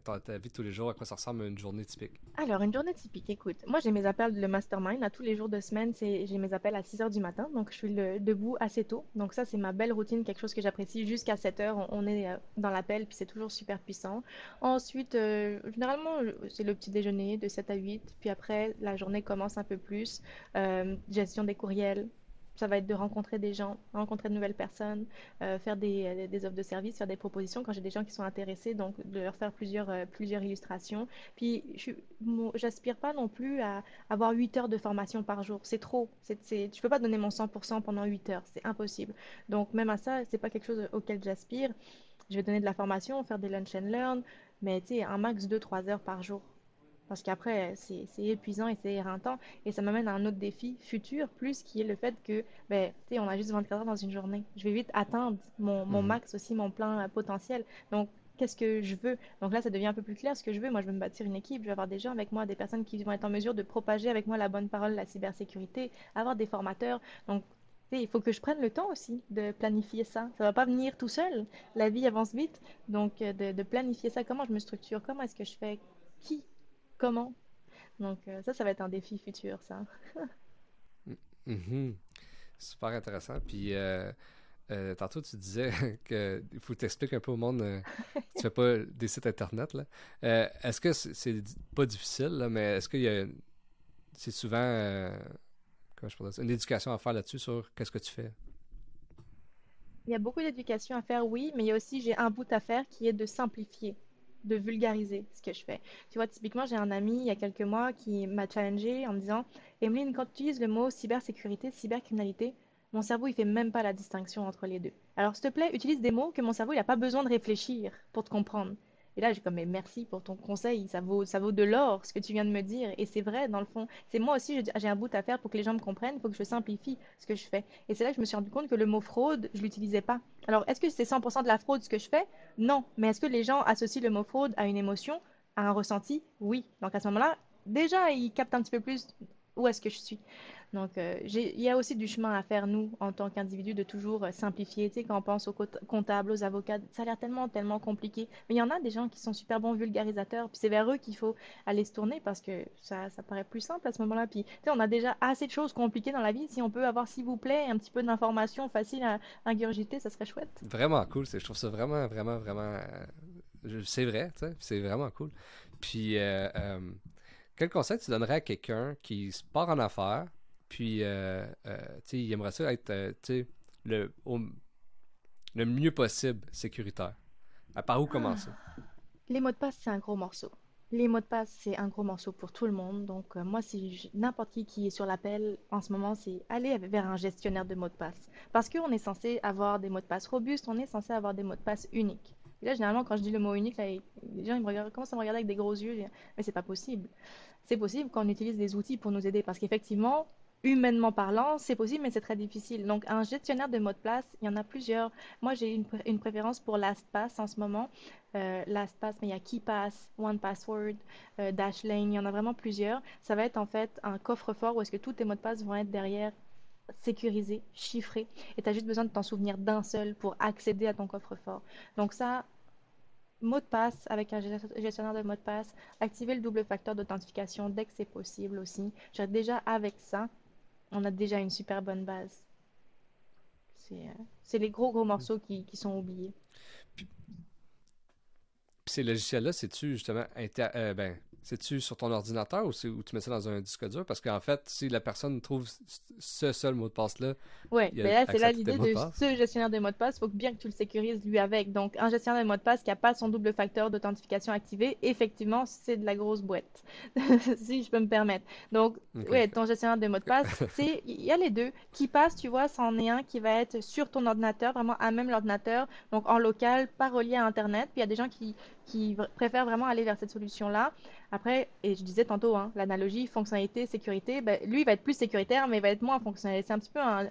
ta, ta, vie de tous les jours, à quoi ça ressemble une journée typique? Alors, une journée typique, écoute, moi j'ai mes appels, le mastermind, à tous les jours de semaine, j'ai mes appels à 6 h du matin, donc je suis debout assez tôt. Donc ça, c'est ma belle routine, quelque chose que j'apprécie. Jusqu'à 7 h on, est euh, dans l'appel, puis c'est toujours super puissant. Ensuite, euh, généralement, c'est le petit déjeuner de 7 à 8, puis après, la journée commence un peu plus. gestion des courriels, ça va être de rencontrer des gens, rencontrer de nouvelles personnes, euh, faire des, des, offres de services, faire des propositions quand j'ai des gens qui sont intéressés, donc de leur faire plusieurs, euh, plusieurs illustrations. Puis, j'aspire pas non plus à avoir 8 heures de formation par jour. C'est trop. C'est, je peux pas donner mon 100% pendant 8 heures. C'est impossible. Donc, même à ça, c'est pas quelque chose auquel j'aspire. Je vais donner de la formation, faire des lunch and learn, mais un max 2-3 heures par jour Parce qu'après, c'est épuisant et c'est éreintant. Et ça m'amène à un autre défi futur, plus qui est le fait que, ben, tu sais, on a juste 24 heures dans une journée. Je vais vite atteindre mon, mon mhm. max aussi, mon plein potentiel. Donc, qu'est-ce que je veux? Donc là, ça devient un peu plus clair ce que je veux. Moi, je veux me bâtir une équipe, je veux avoir des gens avec moi, des personnes qui vont être en mesure de propager avec moi la bonne parole, la cybersécurité, avoir des formateurs. Donc, il faut que je prenne le temps aussi de planifier ça. Ça va pas venir tout seul. La vie avance vite. Donc, euh, de, planifier ça, comment je me structure, comment est-ce que je fais, qui, comment? Donc, euh, ça, ça va être un défi futur, ça. Mm-hmm. Super intéressant. Puis, euh, euh, tantôt, tu disais qu'il faut t'expliquer un peu au monde. Euh, tu fais pas des sites internet. là. Est-ce que c'est pas difficile, là, mais est-ce qu'il y a. C'est souvent. comment je pourrais dire, une éducation à faire là-dessus sur qu'est-ce que tu fais? Il y a beaucoup d'éducation à faire, oui, mais il y a aussi, j'ai un bout à faire qui est de simplifier, de vulgariser ce que je fais. Tu vois, typiquement, j'ai un ami il y a quelques mois qui m'a challengé en me disant Emeline, quand tu utilises le mot cybersécurité, cybercriminalité, mon cerveau, il fait même pas la distinction entre les deux. Alors, s'il te plaît, utilise des mots que mon cerveau, il n'a pas besoin de réfléchir pour te comprendre. Et là, j'ai comme, mais merci pour ton conseil, ça vaut, ça vaut de l'or ce que tu viens de me dire. Et c'est vrai, dans le fond. C'est moi aussi, j'ai un bout à faire pour que les gens me comprennent, il faut que je simplifie ce que je fais. Et c'est là que je me suis rendu compte que le mot fraude, je l'utilisais pas. Alors, est-ce que c'est 100% de la fraude ce que je fais? Non. Mais est-ce que les gens associent le mot fraude à une émotion, à un ressenti? Oui. Donc à ce moment-là, déjà, ils captent un petit peu plus où est-ce que je suis. Donc, euh, il y a aussi du chemin à faire, nous, en tant qu'individus, de toujours euh, simplifier. Tu sais, quand on pense aux comptables, aux avocats, ça a l'air tellement, tellement compliqué. Mais il y en a des gens qui sont super bons vulgarisateurs. Puis c'est vers eux qu'il faut aller se tourner parce que ça, ça paraît plus simple à ce moment-là. Puis, tu sais, on a déjà assez de choses compliquées dans la vie. Si on peut avoir, s'il vous plaît, un petit peu d'informations faciles à ingurgiter, ça serait chouette. Vraiment cool. Je trouve ça vraiment, vraiment, vraiment. Euh, c'est vrai, tu sais. C'est vraiment cool. Puis, quel conseil tu donnerais à quelqu'un qui se part en affaires? Puis, euh, euh, tu sais, il aimerait ça être, euh, sais, le, le mieux possible sécuritaire. À part où commencer? Les mots de passe, c'est un gros morceau. Les mots de passe, c'est un gros morceau pour tout le monde. Donc, moi, si n'importe qui qui est sur l'appel en ce moment, c'est aller vers un gestionnaire de mots de passe. Parce qu'on est censé avoir des mots de passe robustes, on est censé avoir des mots de passe uniques. Et là, généralement, quand je dis le mot unique, les gens ils me regardent, commencent à me regarder avec des gros yeux. Mais c'est pas possible. C'est possible quand on utilise des outils pour nous aider. Parce qu'effectivement, humainement parlant, c'est possible, mais c'est très difficile. Donc, un gestionnaire de mots de place, il y en a plusieurs. Moi, j'ai une, préférence pour LastPass en ce moment. Euh, LastPass, mais il y a KeyPass, OnePassword, euh, Dashlane, il y en a vraiment plusieurs. Ça va être en fait un coffre-fort où est-ce que tous tes mots de passe vont être derrière sécurisés, chiffrés, et tu as juste besoin de t'en souvenir d'un seul pour accéder à ton coffre-fort. Donc ça, mot de passe avec un gestionnaire de mot de passe, activer le double facteur d'authentification dès que c'est possible aussi. Déjà avec ça, on a déjà une super bonne base. C'est euh, les gros gros morceaux qui, qui sont oubliés. Puis, ces logiciels-là, c'est-tu justement euh, ben, c'est-tu sur ton ordinateur ou, ou, tu mets ça dans un disque dur? Parce qu'en fait, si la personne trouve ce seul mot de passe-là. Oui, mais là, c'est là l'idée de, ce gestionnaire de mot de passe. Il faut bien que tu le sécurises lui avec. Donc, un gestionnaire de mot de passe qui n'a pas son double facteur d'authentification activé, effectivement, c'est de la grosse boîte. si je peux me permettre. Donc, oui, ton gestionnaire de mot de passe, c'est il y a les deux. Qui passe, tu vois, c'en est un qui va être sur ton ordinateur, vraiment à même l'ordinateur, donc en local, pas relié à Internet. Puis il y a des gens qui, qui préfèrent vraiment aller vers cette solution-là. Après, et je disais tantôt, hein, l'analogie fonctionnalité, sécurité, ben, lui, il va être plus sécuritaire, mais il va être moins fonctionnel. C'est un petit peu un,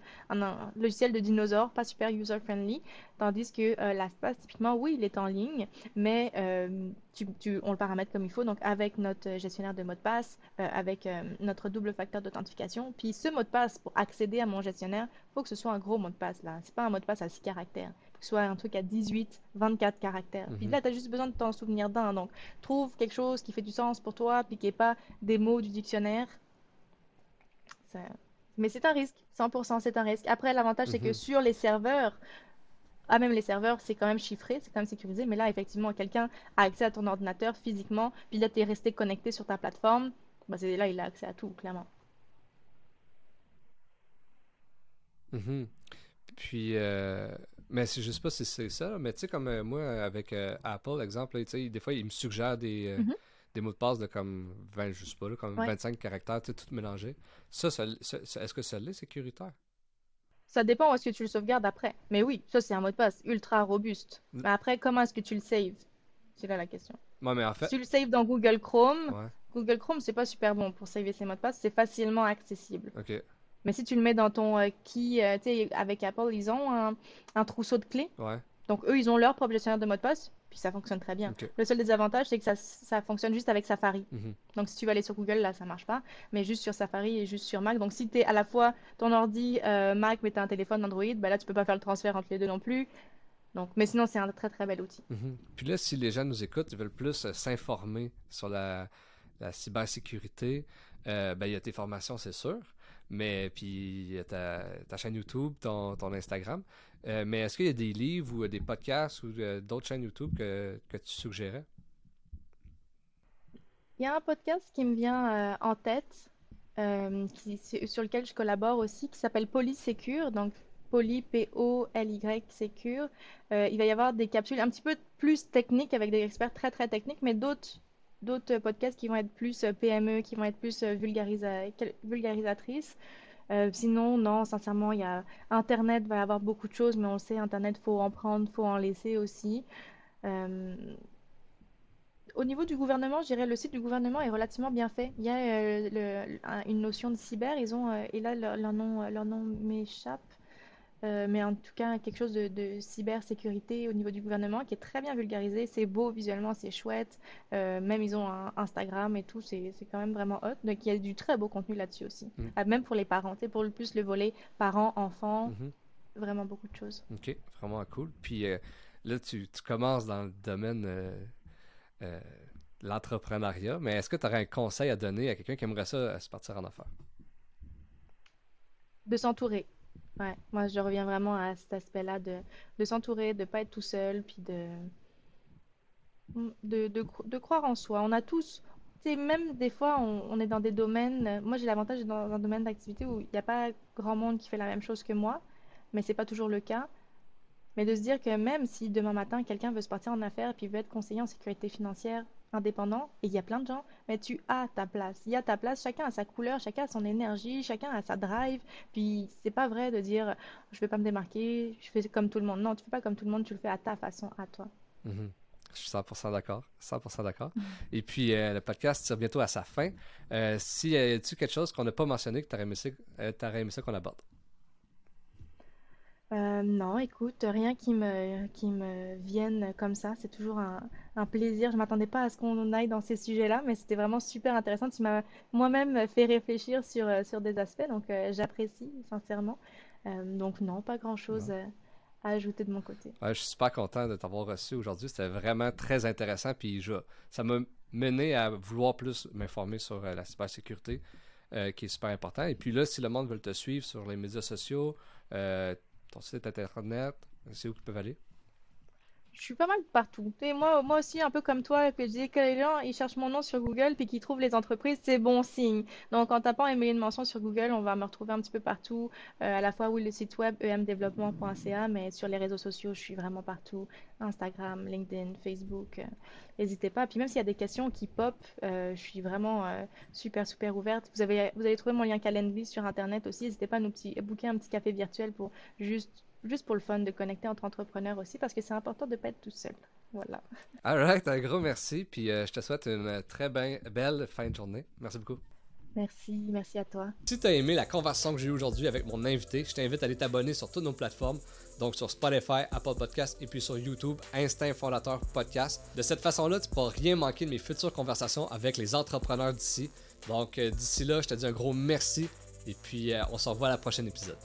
logiciel de dinosaure, pas super user-friendly. Tandis que euh, LastPass, typiquement, oui, il est en ligne, mais euh, tu, on le paramètre comme il faut, donc avec notre gestionnaire de mot de passe, euh, avec notre double facteur d'authentification. Puis ce mot de passe, pour accéder à mon gestionnaire, il faut que ce soit un gros mot de passe. là. C'est pas un mot de passe à 6 caractères soit un truc à 18, 24 caractères. Puis mhm. là, tu as juste besoin de t'en souvenir d'un. Donc, trouve quelque chose qui fait du sens pour toi, puis qui n'est pas des mots du dictionnaire. Mais c'est un risque, 100% c'est un risque. Après, l'avantage, c'est que mhm. sur les serveurs, ah, même les serveurs, c'est quand même chiffré, c'est quand même sécurisé, mais là, effectivement, quelqu'un a accès à ton ordinateur physiquement, puis là, tu es resté connecté sur ta plateforme, bah, là, il a accès à tout, clairement. Mhm. Puis, euh, mais je sais pas si c'est ça, mais tu sais, comme euh, moi, avec euh, Apple, exemple, des fois, il me suggère des, euh, mm-hmm. des mots de passe de comme 20, je sais pas, comme 25 caractères, tout mélangé. Ça, ça, est-ce que ça l'est sécuritaire? Ça dépend où est-ce que tu le sauvegardes après. Mais oui, ça, c'est un mot de passe ultra robuste. Mm. Mais après, comment est-ce que tu le saves? C'est là la question. Ouais, mais en fait. Si tu le saves dans Google Chrome, Ouais. Google Chrome, c'est pas super bon pour saver ses mots de passe. C'est facilement accessible. Ok. Mais si tu le mets dans ton euh, key, euh, tu sais, avec Apple, ils ont un, un trousseau de clés. Ouais. Donc, eux, ils ont leur propre gestionnaire de mots de passe, puis ça fonctionne très bien. Le seul désavantage, c'est que ça, ça fonctionne juste avec Safari. Mhm. Donc, si tu vas aller sur Google, là, ça marche pas. Mais juste sur Safari et juste sur Mac. Donc, si tu es à la fois ton ordi euh, Mac, mais tu as un téléphone Android, ben là, tu peux pas faire le transfert entre les deux non plus. Donc, mais sinon, c'est un très très bel outil. Mhm. Puis là, si les gens nous écoutent, ils veulent plus euh, s'informer sur la, la cybersécurité, ben, il y a tes formations, c'est sûr. Mais puis ta, ta chaîne YouTube, ton, Instagram. Euh, mais est-ce qu'il y a des livres ou euh, des podcasts ou euh, d'autres chaînes YouTube que, que tu suggérais? Il y a un podcast qui me vient en tête, sur lequel je collabore aussi, qui s'appelle Polysecure. Donc, Poly, P-O-L-Y, Secure. Il va y avoir des capsules un petit peu plus techniques avec des experts très très techniques, mais d'autres d'autres podcasts qui vont être plus euh, PME, qui vont être plus euh, vulgarisatrices. Euh, sinon, non, sincèrement, y a Internet va avoir beaucoup de choses, mais on le sait, Internet, faut en prendre, faut en laisser aussi. Au niveau du gouvernement, je dirais le site du gouvernement est relativement bien fait. Il y a une notion de cyber, ils ont, et là leur, nom, leur nom m'échappe, Euh, mais en tout cas quelque chose de, de cybersécurité au niveau du gouvernement qui est très bien vulgarisé. C'est beau visuellement, c'est chouette. Euh, même ils ont un Instagram et tout, c'est c'est quand même vraiment hot. Donc il y a du très beau contenu là-dessus aussi. Mm. Ah, même pour les parents, sais, pour le plus le volet parents, enfants, Mhm. vraiment beaucoup de choses. Ok, vraiment cool. Puis euh, là, tu, tu commences dans le domaine de l'entrepreneuriat, mais est-ce que tu aurais un conseil à donner à quelqu'un qui aimerait ça se partir en affaires? De s'entourer. Ouais, moi je reviens vraiment à cet aspect-là de, de s'entourer, de pas être tout seul, puis de, de, de, cro- de croire en soi. On a tous, tu même des fois, on, est dans des domaines. Moi j'ai l'avantage d'être dans un domaine d'activité où il n'y a pas grand monde qui fait la même chose que moi, mais c'est pas toujours le cas. Mais de se dire que même si demain matin quelqu'un veut se partir en affaires puis veut être conseiller en sécurité financière indépendant, et il y a plein de gens, mais tu as ta place. Il y a ta place, chacun a sa couleur, chacun a son énergie, chacun a sa drive. Puis c'est pas vrai de dire je vais pas me démarquer, je fais comme tout le monde. Non, tu fais pas comme tout le monde, tu le fais à ta façon, à toi. Mhm. Je suis 100% d'accord. 100% d'accord. Et puis, euh, le podcast tire bientôt à sa fin. Euh, si y a-tu quelque chose qu'on n'a pas mentionné que tu aurais euh, aimé ça qu'on aborde? Euh, non, écoute, rien qui me, qui me vienne comme ça. C'est toujours un, un plaisir. Je m'attendais pas à ce qu'on aille dans ces sujets-là, mais c'était vraiment super intéressant. Tu m'as moi-même fait réfléchir sur, euh, sur des aspects, donc euh, j'apprécie sincèrement. Euh, donc non, pas grand-chose à ajouter de mon côté. Ouais, je suis super content de t'avoir reçu aujourd'hui. C'était vraiment très intéressant. Puis je- ça m'a mené à vouloir plus m'informer sur la cybersécurité, qui est super important. Et puis là, si le monde veut te suivre sur les médias sociaux, euh, ton site internet, c'est où qu'ils peuvent aller? Je suis pas mal partout. Et moi, moi aussi, un peu comme toi, que je dis que les gens, ils cherchent mon nom sur Google puis qu'ils trouvent les entreprises, c'est bon signe. Donc, en tapant Emily une mention sur Google, on va me retrouver un petit peu partout. Euh, à la fois, oui, le site web emdeveloppement.ca, mais sur les réseaux sociaux, je suis vraiment partout. Instagram, LinkedIn, Facebook. euh, N'hésitez pas. Puis même s'il y a des questions qui pop, euh, je suis vraiment super, super ouverte. Vous avez, vous avez trouvé mon lien Calendly sur Internet aussi. N'hésitez pas à nous petit, booker un petit café virtuel pour juste juste pour le fun de connecter entre entrepreneurs aussi, parce que c'est important de ne pas être tout seul. Voilà. Alright, un gros merci. Puis euh, je te souhaite une très ben- belle fin de journée. Merci beaucoup. Merci, merci à toi. Si tu as aimé la conversation que j'ai eue aujourd'hui avec mon invité, je t'invite à aller t'abonner sur toutes nos plateformes, donc sur Spotify, Apple Podcast et puis sur YouTube, Instinct Fondateur Podcast. De cette façon-là, tu ne pourras rien manquer de mes futures conversations avec les entrepreneurs d'ici. Donc euh, d'ici là, je te dis un gros merci et puis euh, on se revoit à la prochaine épisode.